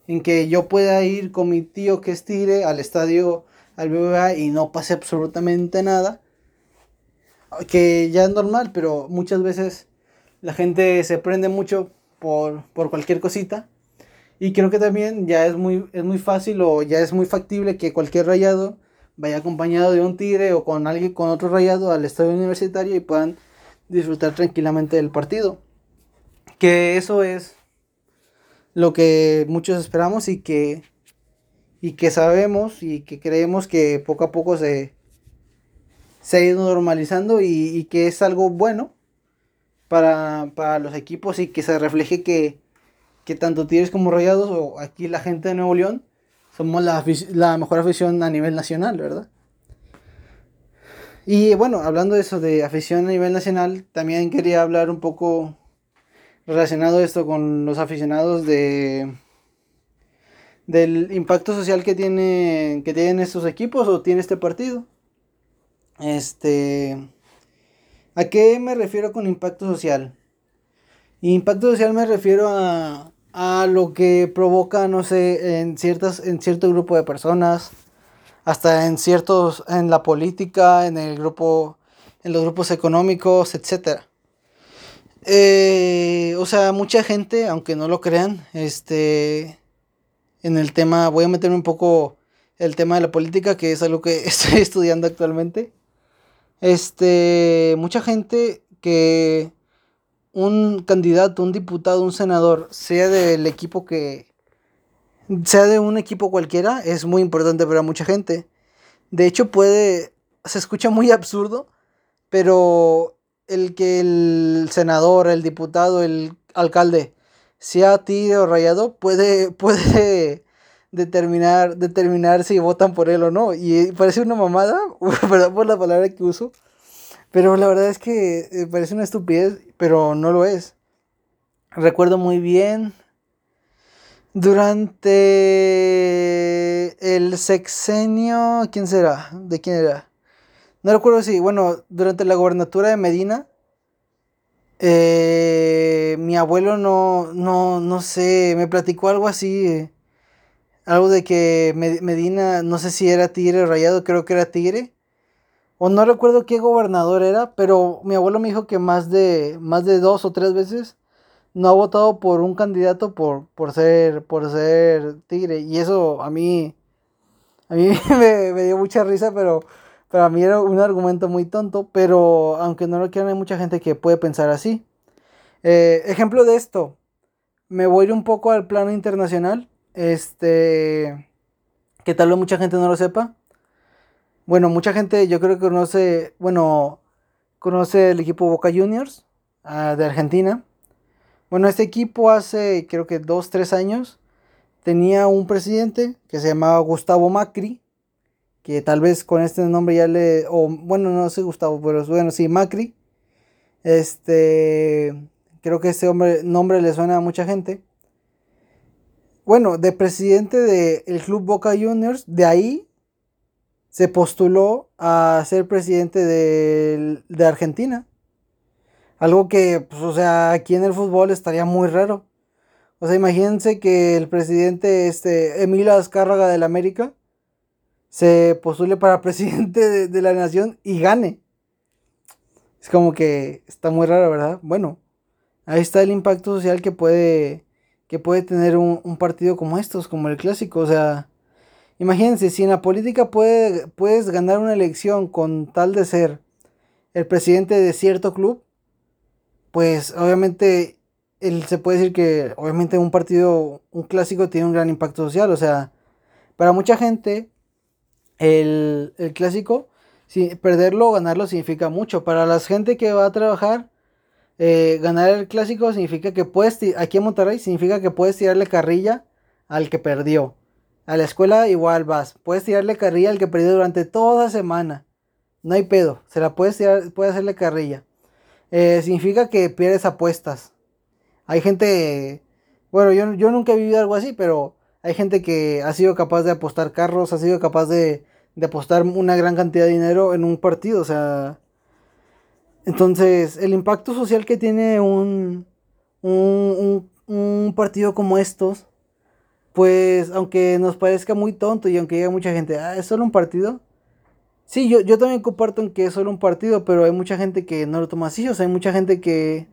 en que yo pueda ir con mi tío que es Tigre al estadio, al BBVA y no pase absolutamente nada. Que ya es normal, pero muchas veces la gente se prende mucho por, por cualquier cosita. Y creo que también ya es muy, es muy fácil o ya es muy factible que cualquier rayado vaya acompañado de un tigre o con alguien con otro rayado al estadio universitario y puedan disfrutar tranquilamente del partido. Que eso es lo que muchos esperamos y que y que sabemos y que creemos que poco a poco se, se ha ido normalizando y, y que es algo bueno para, para, los equipos y que se refleje que, que tanto Tigres como Rayados o aquí la gente de Nuevo León somos la, la mejor afición a nivel nacional, ¿verdad? Y bueno, hablando de eso, de afición a nivel nacional, también quería hablar un poco relacionado esto con los aficionados de del impacto social que tiene que tienen estos equipos o tiene este partido. Este ¿A qué me refiero con impacto social? Impacto social me refiero a a lo que provoca, no sé, en, ciertas, en cierto grupo de personas, hasta en ciertos, en la política, en el grupo, en los grupos económicos, etc. Eh, o sea, mucha gente, aunque no lo crean, este, en el tema, voy a meterme un poco el tema de la política, que es algo que (laughs) estoy estudiando actualmente. Este, mucha gente que un candidato, un diputado, un senador, sea del equipo que... sea de un equipo cualquiera, es muy importante para mucha gente. De hecho, puede... se escucha muy absurdo, pero el que el senador, el diputado, el alcalde sea tío o rayado, puede, (laughs) puede determinar, determinar si votan por él o no. Y parece una mamada, (laughs) perdón por la palabra que uso, pero la verdad es que eh, parece una estupidez, pero no lo es. Recuerdo muy bien durante el sexenio, ¿quién será? ¿De quién era? No recuerdo si, bueno, durante la gobernatura de Medina, eh, mi abuelo no, no, no sé, me platicó algo así, algo de que Medina, no sé si era tigre rayado, creo que era tigre, o no recuerdo qué gobernador era, pero mi abuelo me dijo que más de, más de dos o tres veces no ha votado por un candidato por, por, ser, por ser tigre. Y eso a mí, a mí (laughs) me, dio mucha risa, pero para mí era un argumento muy tonto. Pero aunque no lo quieran, hay mucha gente que puede pensar así. Eh, ejemplo de esto, me voy a ir un poco al plano internacional. Este, que tal vez mucha gente no lo sepa. Bueno, mucha gente yo creo que conoce, bueno, conoce el equipo Boca Juniors uh, de Argentina. Bueno, este equipo hace creo que dos, tres años tenía un presidente que se llamaba Gustavo Macri, que tal vez con este nombre ya le, o bueno, no sé Gustavo, pero bueno, sí, Macri. Este, creo que este hombre, nombre le suena a mucha gente. Bueno, de presidente del club Boca Juniors, de ahí se postuló a ser presidente de, Argentina. Algo que, pues, o sea, aquí en el fútbol estaría muy raro. O sea, imagínense que el presidente, este, Emilio Azcárraga del América, se postule para (laughs) presidente de, la nación y gane. Es como que está muy raro, ¿verdad? Bueno, ahí está el impacto social que puede, que puede tener un, un partido como estos, como el clásico. O sea, Imagínense, si en la política puede, puedes ganar una elección con tal de ser el presidente de cierto club, pues obviamente él, se puede decir que obviamente un partido, un clásico tiene un gran impacto social. O sea, para mucha gente el, clásico, si, perderlo o ganarlo significa mucho. Para la gente que va a trabajar, eh, ganar el clásico significa que puedes, aquí en Monterrey, significa que puedes tirarle carrilla al que perdió. A la escuela igual vas. Puedes tirarle carrilla al que perdió durante toda semana. No hay pedo. Se la puedes tirar, puedes hacerle carrilla. Eh, significa que pierdes apuestas. Hay gente. Bueno, yo, yo nunca he vivido algo así, pero hay gente que ha sido capaz de apostar carros, ha sido capaz de, de apostar una gran cantidad de dinero en un partido. O sea. Entonces, el impacto social que tiene un, un, un, partido como estos, pues aunque nos parezca muy tonto y aunque haya mucha gente, ah, es solo un partido. Sí, yo, yo también comparto en que es solo un partido, pero hay mucha gente que no lo toma así, o sea, hay mucha gente que,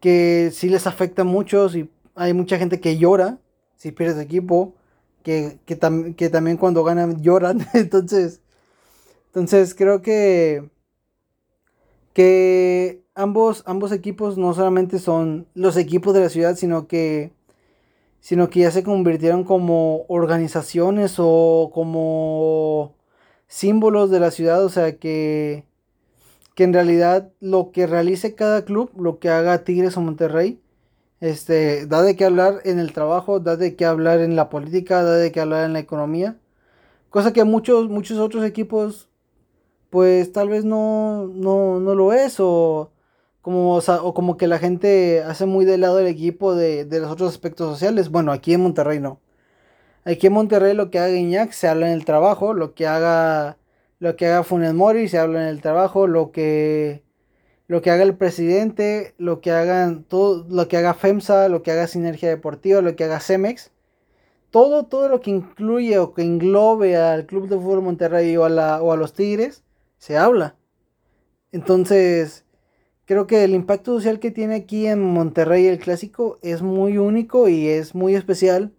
que sí les afecta mucho, y hay mucha gente que llora si pierdes equipo, que, que, que también cuando ganan lloran, (laughs) entonces, entonces creo que, que ambos, ambos equipos no solamente son los equipos de la ciudad, sino que, sino que ya se convirtieron como organizaciones o como símbolos de la ciudad, o sea que, que en realidad lo que realice cada club, lo que haga Tigres o Monterrey, este, da de qué hablar en el trabajo, da de qué hablar en la política, da de qué hablar en la economía, cosa que muchos, muchos otros equipos, pues tal vez no, no, no lo es, o como, o, como que la gente hace muy de lado el equipo de, los otros aspectos sociales. Bueno, aquí en Monterrey no. Aquí en Monterrey lo que haga Iñak se habla en el trabajo, lo que haga lo que haga Funes Mori se habla en el trabajo, lo que lo que haga el presidente, lo que hagan todo, lo que haga FEMSA, lo que haga Sinergia Deportiva, lo que haga Cemex, todo, todo lo que incluye o que englobe al Club de Fútbol Monterrey o a, la, o a los Tigres, se habla. Entonces, creo que el impacto social que tiene aquí en Monterrey el clásico es muy único y es muy especial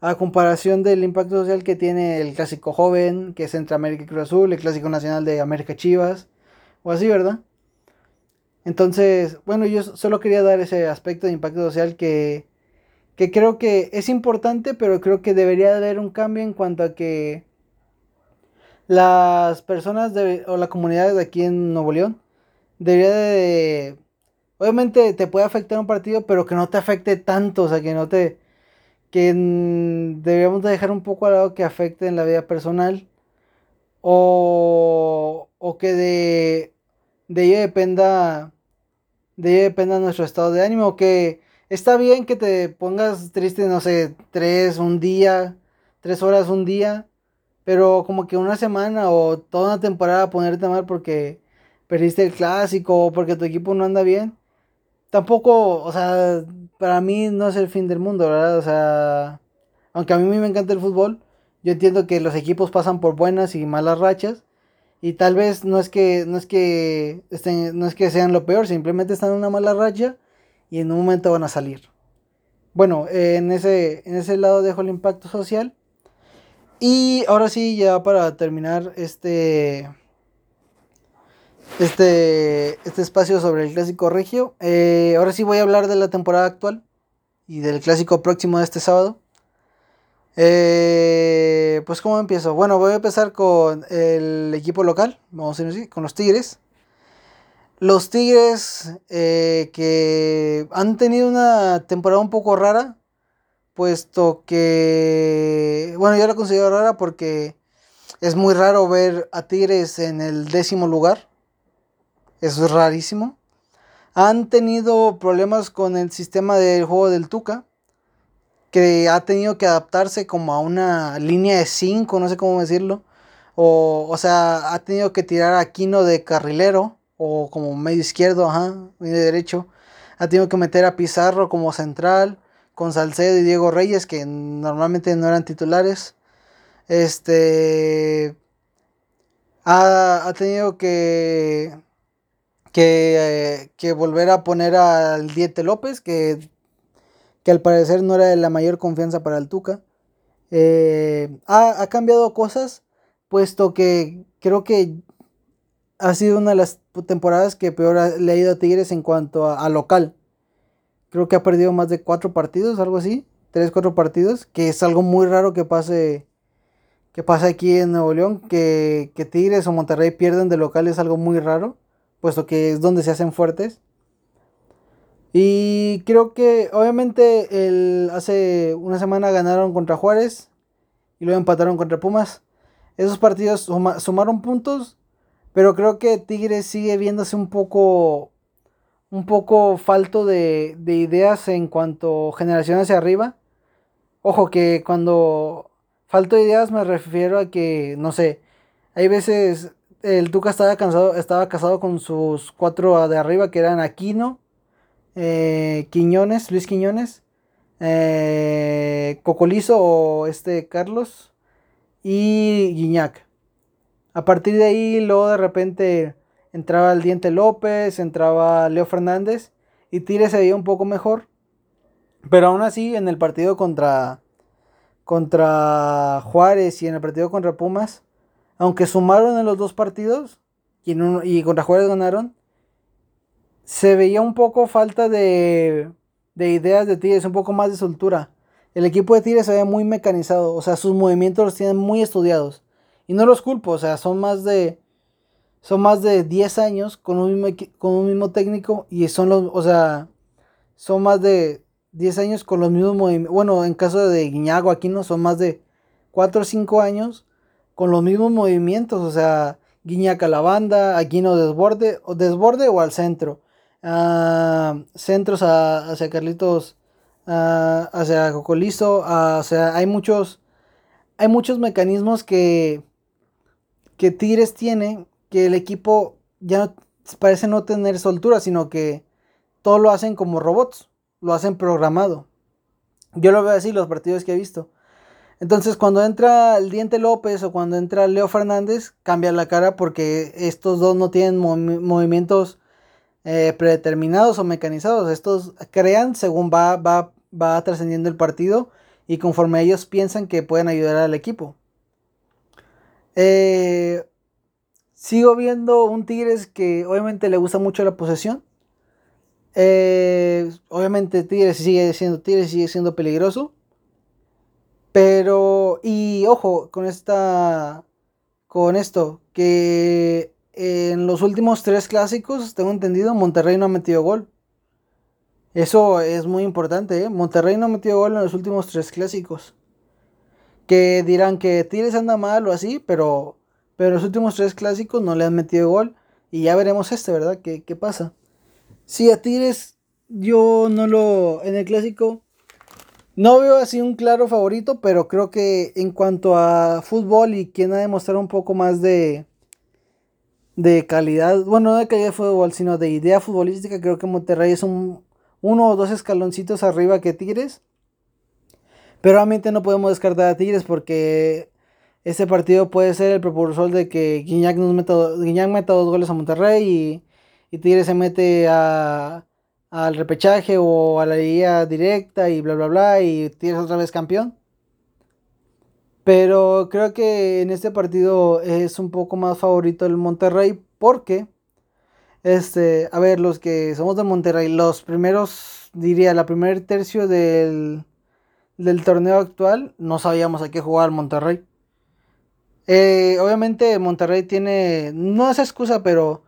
a comparación del impacto social que tiene el clásico joven, que es entre América y Cruz Azul, el clásico nacional de América Chivas, o así, ¿verdad? Entonces, bueno, yo solo quería dar ese aspecto de impacto social que, que creo que es importante, pero creo que debería haber un cambio en cuanto a que las personas de, o la comunidad de aquí en Nuevo León debería de... Obviamente te puede afectar un partido, pero que no te afecte tanto, o sea, que no te... que deberíamos de dejar un poco al lado que afecte en la vida personal. O, o que de, de ello dependa de ello dependa nuestro estado de ánimo. Que está bien que te pongas triste, no sé, tres, un día, tres horas, un día. Pero como que una semana o toda una temporada ponerte mal porque perdiste el clásico porque tu equipo no anda bien, tampoco, o sea, para mí no es el fin del mundo, ¿verdad? O sea, aunque a mí me encanta el fútbol, yo entiendo que los equipos pasan por buenas y malas rachas y tal vez no es que no es que estén, no es que sean lo peor, simplemente están en una mala racha y en un momento van a salir. Bueno, en ese en ese lado dejo el impacto social. Y ahora sí, ya para terminar este este, este espacio sobre el clásico regio. Eh, ahora sí voy a hablar de la temporada actual y del clásico próximo de este sábado. Eh, pues cómo empiezo. Bueno, voy a empezar con el equipo local, vamos a decir así, con los Tigres. Los Tigres eh, que han tenido una temporada un poco rara, puesto que, bueno, yo la considero rara porque es muy raro ver a Tigres en el décimo lugar. Es rarísimo. Han tenido problemas con el sistema del juego del Tuca. Que ha tenido que adaptarse como a una línea de 5, no sé cómo decirlo. O, o sea, ha tenido que tirar a Quino de carrilero. O como medio izquierdo, ajá, medio derecho. Ha tenido que meter a Pizarro como central. Con Salcedo y Diego Reyes, que normalmente no eran titulares. Este. Ha, ha tenido que que, que volver a poner al Diete López, que, que, al parecer no era de la mayor confianza para el Tuca. Eh, ha, cambiado cosas, puesto que creo que ha sido una de las temporadas que peor le ha ido a Tigres en cuanto a, local. Creo que ha perdido más de cuatro partidos, algo así. Tres, cuatro partidos, que es algo muy raro que pase que aquí en Nuevo León, que, que Tigres o Monterrey pierden de local es algo muy raro puesto que es donde se hacen fuertes. Y creo que obviamente el, hace una semana ganaron contra Juárez y luego empataron contra Pumas. Esos partidos sumaron puntos, pero creo que Tigres sigue viéndose un poco un poco falto de, de ideas en cuanto generación hacia arriba. Ojo que cuando falto de ideas me refiero a que, no sé, hay veces el Tuca estaba, cansado, estaba casado con sus cuatro de arriba, que eran Aquino, eh, Quiñones, Luis Quiñones, eh, Cocolizo o este Carlos y Guiñac. A partir de ahí, luego de repente entraba el Diente López, entraba Leo Fernández y Tigres se veía un poco mejor. Pero aún así, en el partido contra, contra Juárez y en el partido contra Pumas, aunque sumaron en los dos partidos y, contra Juárez ganaron, se veía un poco falta de, de ideas de Tigres, un poco más de soltura. El equipo de Tigres se ve muy mecanizado, o sea, sus movimientos los tienen muy estudiados. Y no los culpo, o sea, son más de son más de 10 años con un mismo, con un mismo técnico y son los, o sea, son más de 10 años con los mismos movimientos. Bueno, en caso de Guiñago, aquí no, son más de 4 o 5 años con los mismos movimientos, o sea, Guiñac a la banda, desborde, o desborde o al centro. Uh, centros hacia Carlitos, uh, hacia Cocolizo, uh, o sea, hay muchos, hay muchos mecanismos que, que Tigres tiene que el equipo ya no, parece no tener soltura, sino que todo lo hacen como robots, lo hacen programado. Yo lo veo así los partidos que he visto. Entonces cuando entra el Diente López o cuando entra Leo Fernández, cambia la cara porque estos dos no tienen movimientos eh, predeterminados o mecanizados. Estos crean según va, va, va trascendiendo el partido y conforme ellos piensan que pueden ayudar al equipo. Eh, Sigo viendo un Tigres que obviamente le gusta mucho la posesión. Eh, obviamente Tigres sigue siendo Tigres, sigue siendo peligroso. Pero, y ojo, con esta, con esto, que en los últimos tres clásicos, tengo entendido, Monterrey no ha metido gol. Eso es muy importante, ¿eh? Monterrey no ha metido gol en los últimos tres clásicos. Que dirán que Tigres anda mal o así, pero pero los últimos tres clásicos no le han metido gol. Y ya veremos este, ¿verdad? ¿Qué, pasa? Sí, a Tigres yo no lo... En el clásico no veo así un claro favorito, pero creo que en cuanto a fútbol y quien ha demostrado un poco más de, de calidad, bueno, no de calidad de fútbol, sino de idea futbolística, creo que Monterrey es un, uno o dos escaloncitos arriba que Tigres. Pero obviamente no podemos descartar a Tigres porque este partido puede ser el propulsor de que Guiñac, nos meta, meta dos goles a Monterrey y, y Tigres se mete a, al repechaje o a la liga directa y bla bla bla y Tigres otra vez campeón. Pero creo que en este partido es un poco más favorito el Monterrey porque, este, a ver, los que somos de Monterrey, los primeros, diría, la primer tercio del, del torneo actual, no sabíamos a qué jugar Monterrey. Eh, obviamente Monterrey tiene, no es excusa, pero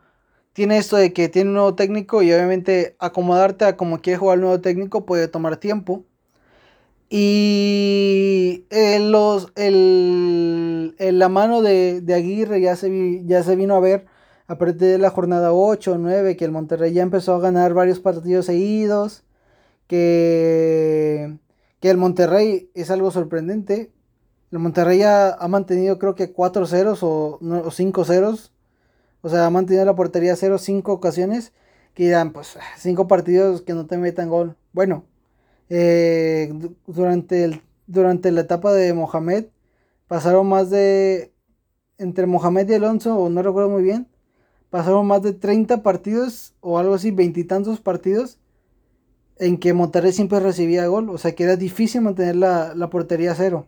tiene esto de que tiene un nuevo técnico y obviamente acomodarte a como quiere jugar el nuevo técnico puede tomar tiempo. Y eh, los, el, la mano de, Aguirre ya se, ya se vino a ver a partir de la jornada 8 o 9, que el Monterrey ya empezó a ganar varios partidos seguidos, que, que el Monterrey es algo sorprendente, el Monterrey ha, mantenido creo que 4 ceros o, 5 ceros. O sea, ha mantenido la portería 0 5 ocasiones. Que dirán, pues 5 partidos que no te metan gol. Bueno, eh, durante, el, durante la etapa de Mohamed pasaron más de... Entre Mohamed y Alonso, o no recuerdo muy bien, pasaron más de 30 partidos o algo así, veintitantos partidos en que Monterrey siempre recibía gol. O sea que era difícil mantener la, la portería cero.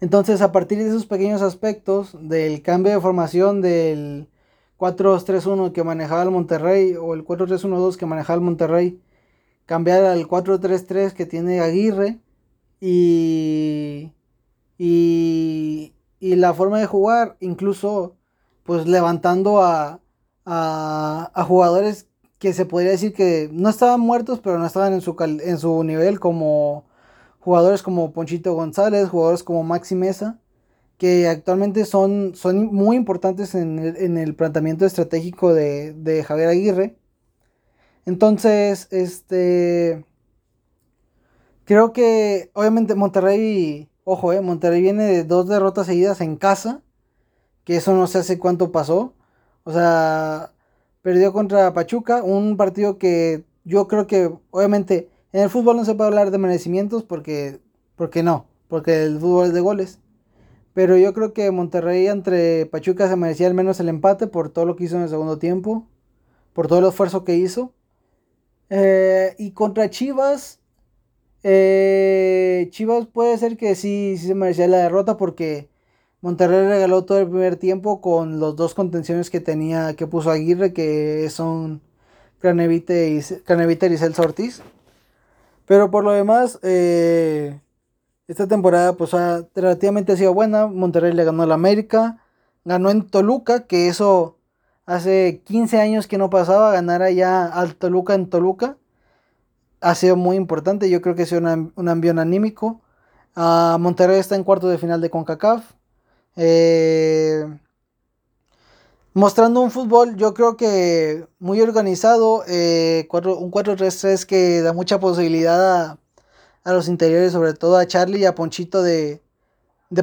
Entonces, a partir de esos pequeños aspectos, del cambio de formación del 4-2-3-1 que manejaba el Monterrey o el 4-3-1-2 que manejaba el Monterrey, cambiar al 4-3-3 que tiene Aguirre y, y, y, la forma de jugar, incluso pues levantando a, a, a, jugadores que se podría decir que no estaban muertos, pero no estaban en su, en su nivel como jugadores como Ponchito González, jugadores como Maxi Mesa, que actualmente son, son muy importantes en el, planteamiento estratégico de, Javier Aguirre. Entonces, este. Creo que, obviamente, Monterrey. Ojo, eh, Monterrey viene de dos derrotas seguidas en casa. Que eso no sé hace cuánto pasó. O sea, perdió contra Pachuca. Un partido que yo creo que, obviamente, en el fútbol no se puede hablar de merecimientos porque, porque no, porque el fútbol es de goles. Pero yo creo que Monterrey entre Pachuca se merecía al menos el empate por todo lo que hizo en el segundo tiempo, por todo el esfuerzo que hizo. Eh, y contra Chivas, eh, Chivas puede ser que sí, sí se merecía la derrota porque Monterrey regaló todo el primer tiempo con los dos contenciones que tenía, que puso Aguirre, que son Cranevite y, Craneviter y Celso Ortiz. Pero por lo demás, eh, esta temporada pues ha, relativamente ha sido buena. Monterrey le ganó al América, ganó en Toluca, que eso hace 15 años que no pasaba, ganar allá al Toluca en Toluca. Ha sido muy importante, yo creo que ha sido un ambiente anímico. Uh, Monterrey está en cuarto de final de CONCACAF. Eh, mostrando un fútbol, yo creo que muy organizado, eh, un 4-3-3 que da mucha posibilidad a, los interiores, sobre todo a Charlie y a Ponchito, de,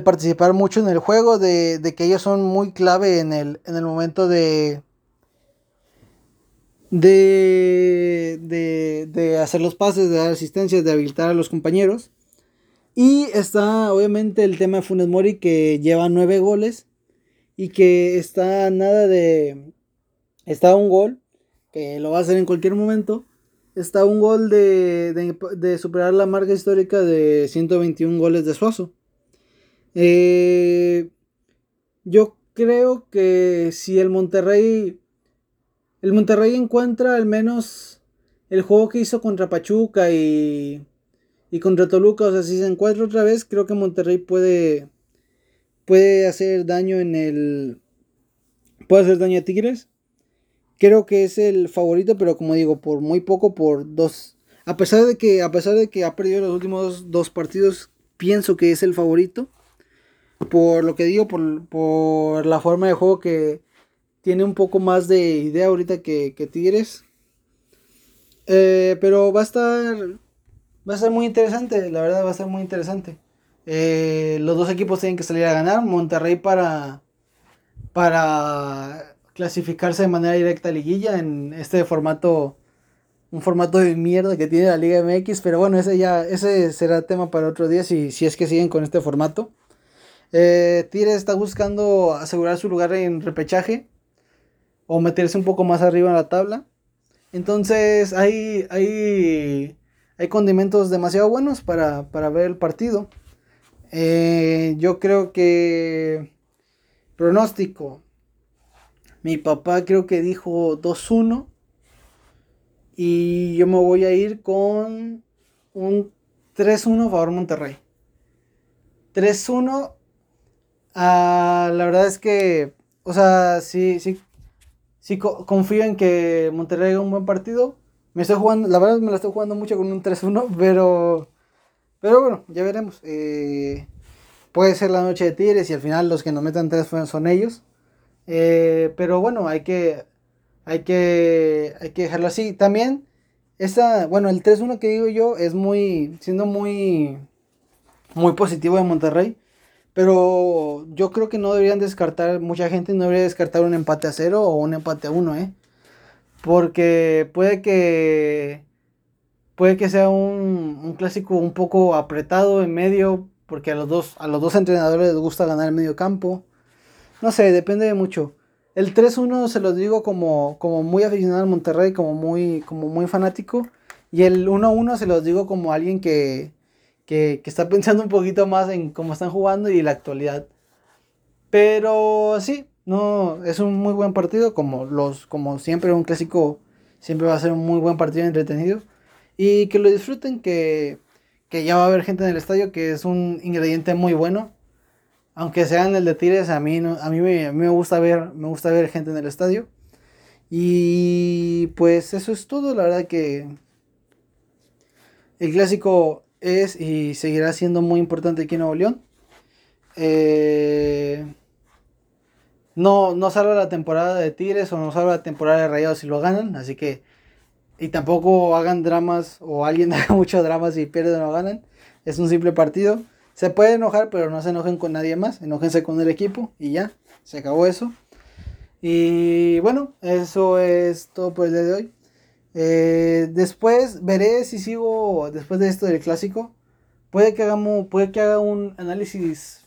participar mucho en el juego, de, que ellos son muy clave en el, en el momento de, de, de, de hacer los pases, de dar asistencias, de habilitar a los compañeros. Y está obviamente el tema de Funes Mori que lleva nueve goles y que está nada de... Está un gol, que lo va a hacer en cualquier momento. Está un gol de, de, superar la marca histórica de 121 goles de Suazo. Eh, yo creo que si el Monterrey... El Monterrey encuentra al menos el juego que hizo contra Pachuca y, y contra Toluca. O sea, si se encuentra otra vez, creo que Monterrey puede puede hacer daño en el... Puede hacer daño a Tigres. Creo que es el favorito, pero como digo, por muy poco, por dos... A pesar de que, a pesar de que ha perdido los últimos dos partidos, pienso que es el favorito. Por lo que digo, por, la forma de juego que tiene un poco más de idea ahorita que, Tigres. Eh, pero va a estar. Va a estar muy interesante, la verdad va a estar muy interesante. Eh, los dos equipos tienen que salir a ganar. Monterrey para, para clasificarse de manera directa a liguilla en este formato, un formato de mierda que tiene la Liga MX. Pero bueno, ese ya ese será tema para otro día si, si es que siguen con este formato. Eh, está buscando asegurar su lugar en repechaje o meterse un poco más arriba en la tabla. Entonces hay, hay, hay condimentos demasiado buenos para, para ver el partido. Eh, yo creo que... Pronóstico. Mi papá creo que dijo 2-1. Y yo me voy a ir con un 3-1 favor Monterrey. 3-1. Ah, la verdad es que, o sea, sí, sí, sí confío en que Monterrey haga un buen partido. Me estoy jugando, la verdad me la estoy jugando mucho con un 3-1, pero pero bueno, ya veremos. Eh, puede ser la noche de Tigres y al final los que nos metan tres son ellos. Eh, pero bueno, hay que, hay que, hay que dejarlo así. También, esta, bueno, el 3-1 que digo yo es muy, siendo muy, muy positivo de Monterrey. Pero yo creo que no deberían descartar, mucha gente no debería descartar un empate a cero o un empate a uno, ¿eh? Porque puede que Puede que sea un, clásico un poco apretado en medio, porque a los dos, a los dos entrenadores les gusta ganar el medio campo. No sé, depende de mucho. El 3-1 se los digo como, como muy aficionado al Monterrey, como muy, como muy fanático. Y el 1-1 se los digo como alguien que, que, que, está (laughs) pensando un poquito más en cómo están jugando y la actualidad. Pero sí, no, es un muy buen partido, como, los, como siempre un clásico siempre va a ser un muy buen partido entretenido. Y que lo disfruten, que, ya va a haber gente en el estadio, que es un ingrediente muy bueno. Aunque sea en el de Tigres, a mí, no, a mí, me, gusta ver, me gusta ver gente en el estadio. Y pues eso es todo, la verdad que el clásico es y seguirá siendo muy importante aquí en Nuevo León. Eh, no, no la temporada de Tigres o no salva la temporada de Rayados si lo ganan, así que y tampoco hagan dramas o alguien (laughs) haga muchos dramas y pierden o ganan. Es un simple partido. Se puede enojar, pero no se enojen con nadie más. Enójense con el equipo y ya. Se acabó eso. Y bueno, eso es todo por el día de hoy. Eh, después veré si sigo después de esto del clásico. Puede que hagamos, puede que haga un análisis.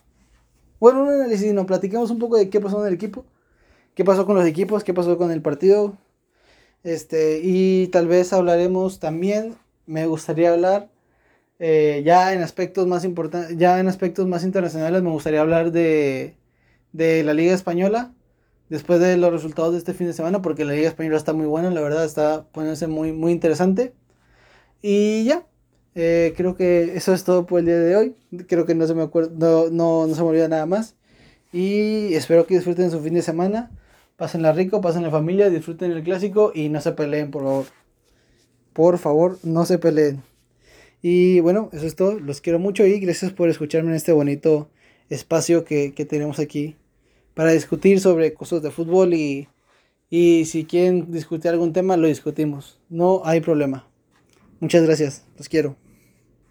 Bueno, un análisis, no, platiquemos un poco de qué pasó en el equipo. Qué pasó con los equipos, qué pasó con el partido. Este, y tal vez hablaremos también. Me gustaría hablar. eh, ya en aspectos más importantes, ya en aspectos más internacionales, me gustaría hablar de, de la Liga Española después de los resultados de este fin de semana, porque la Liga Española está muy buena, la verdad está poniéndose muy, muy interesante. Y ya, eh, creo que eso es todo por el día de hoy. Creo que no se me acuerda, no, no, no se me olvida nada más. Y espero que disfruten su fin de semana. Pásenla rico, pasen la familia, disfruten el clásico y no se peleen, por favor. Por favor, no se peleen. Y bueno, eso es todo. Los quiero mucho y gracias por escucharme en este bonito espacio que, que tenemos aquí para discutir sobre cosas de fútbol y, y si quieren discutir algún tema, lo discutimos. No hay problema. Muchas gracias. Los quiero.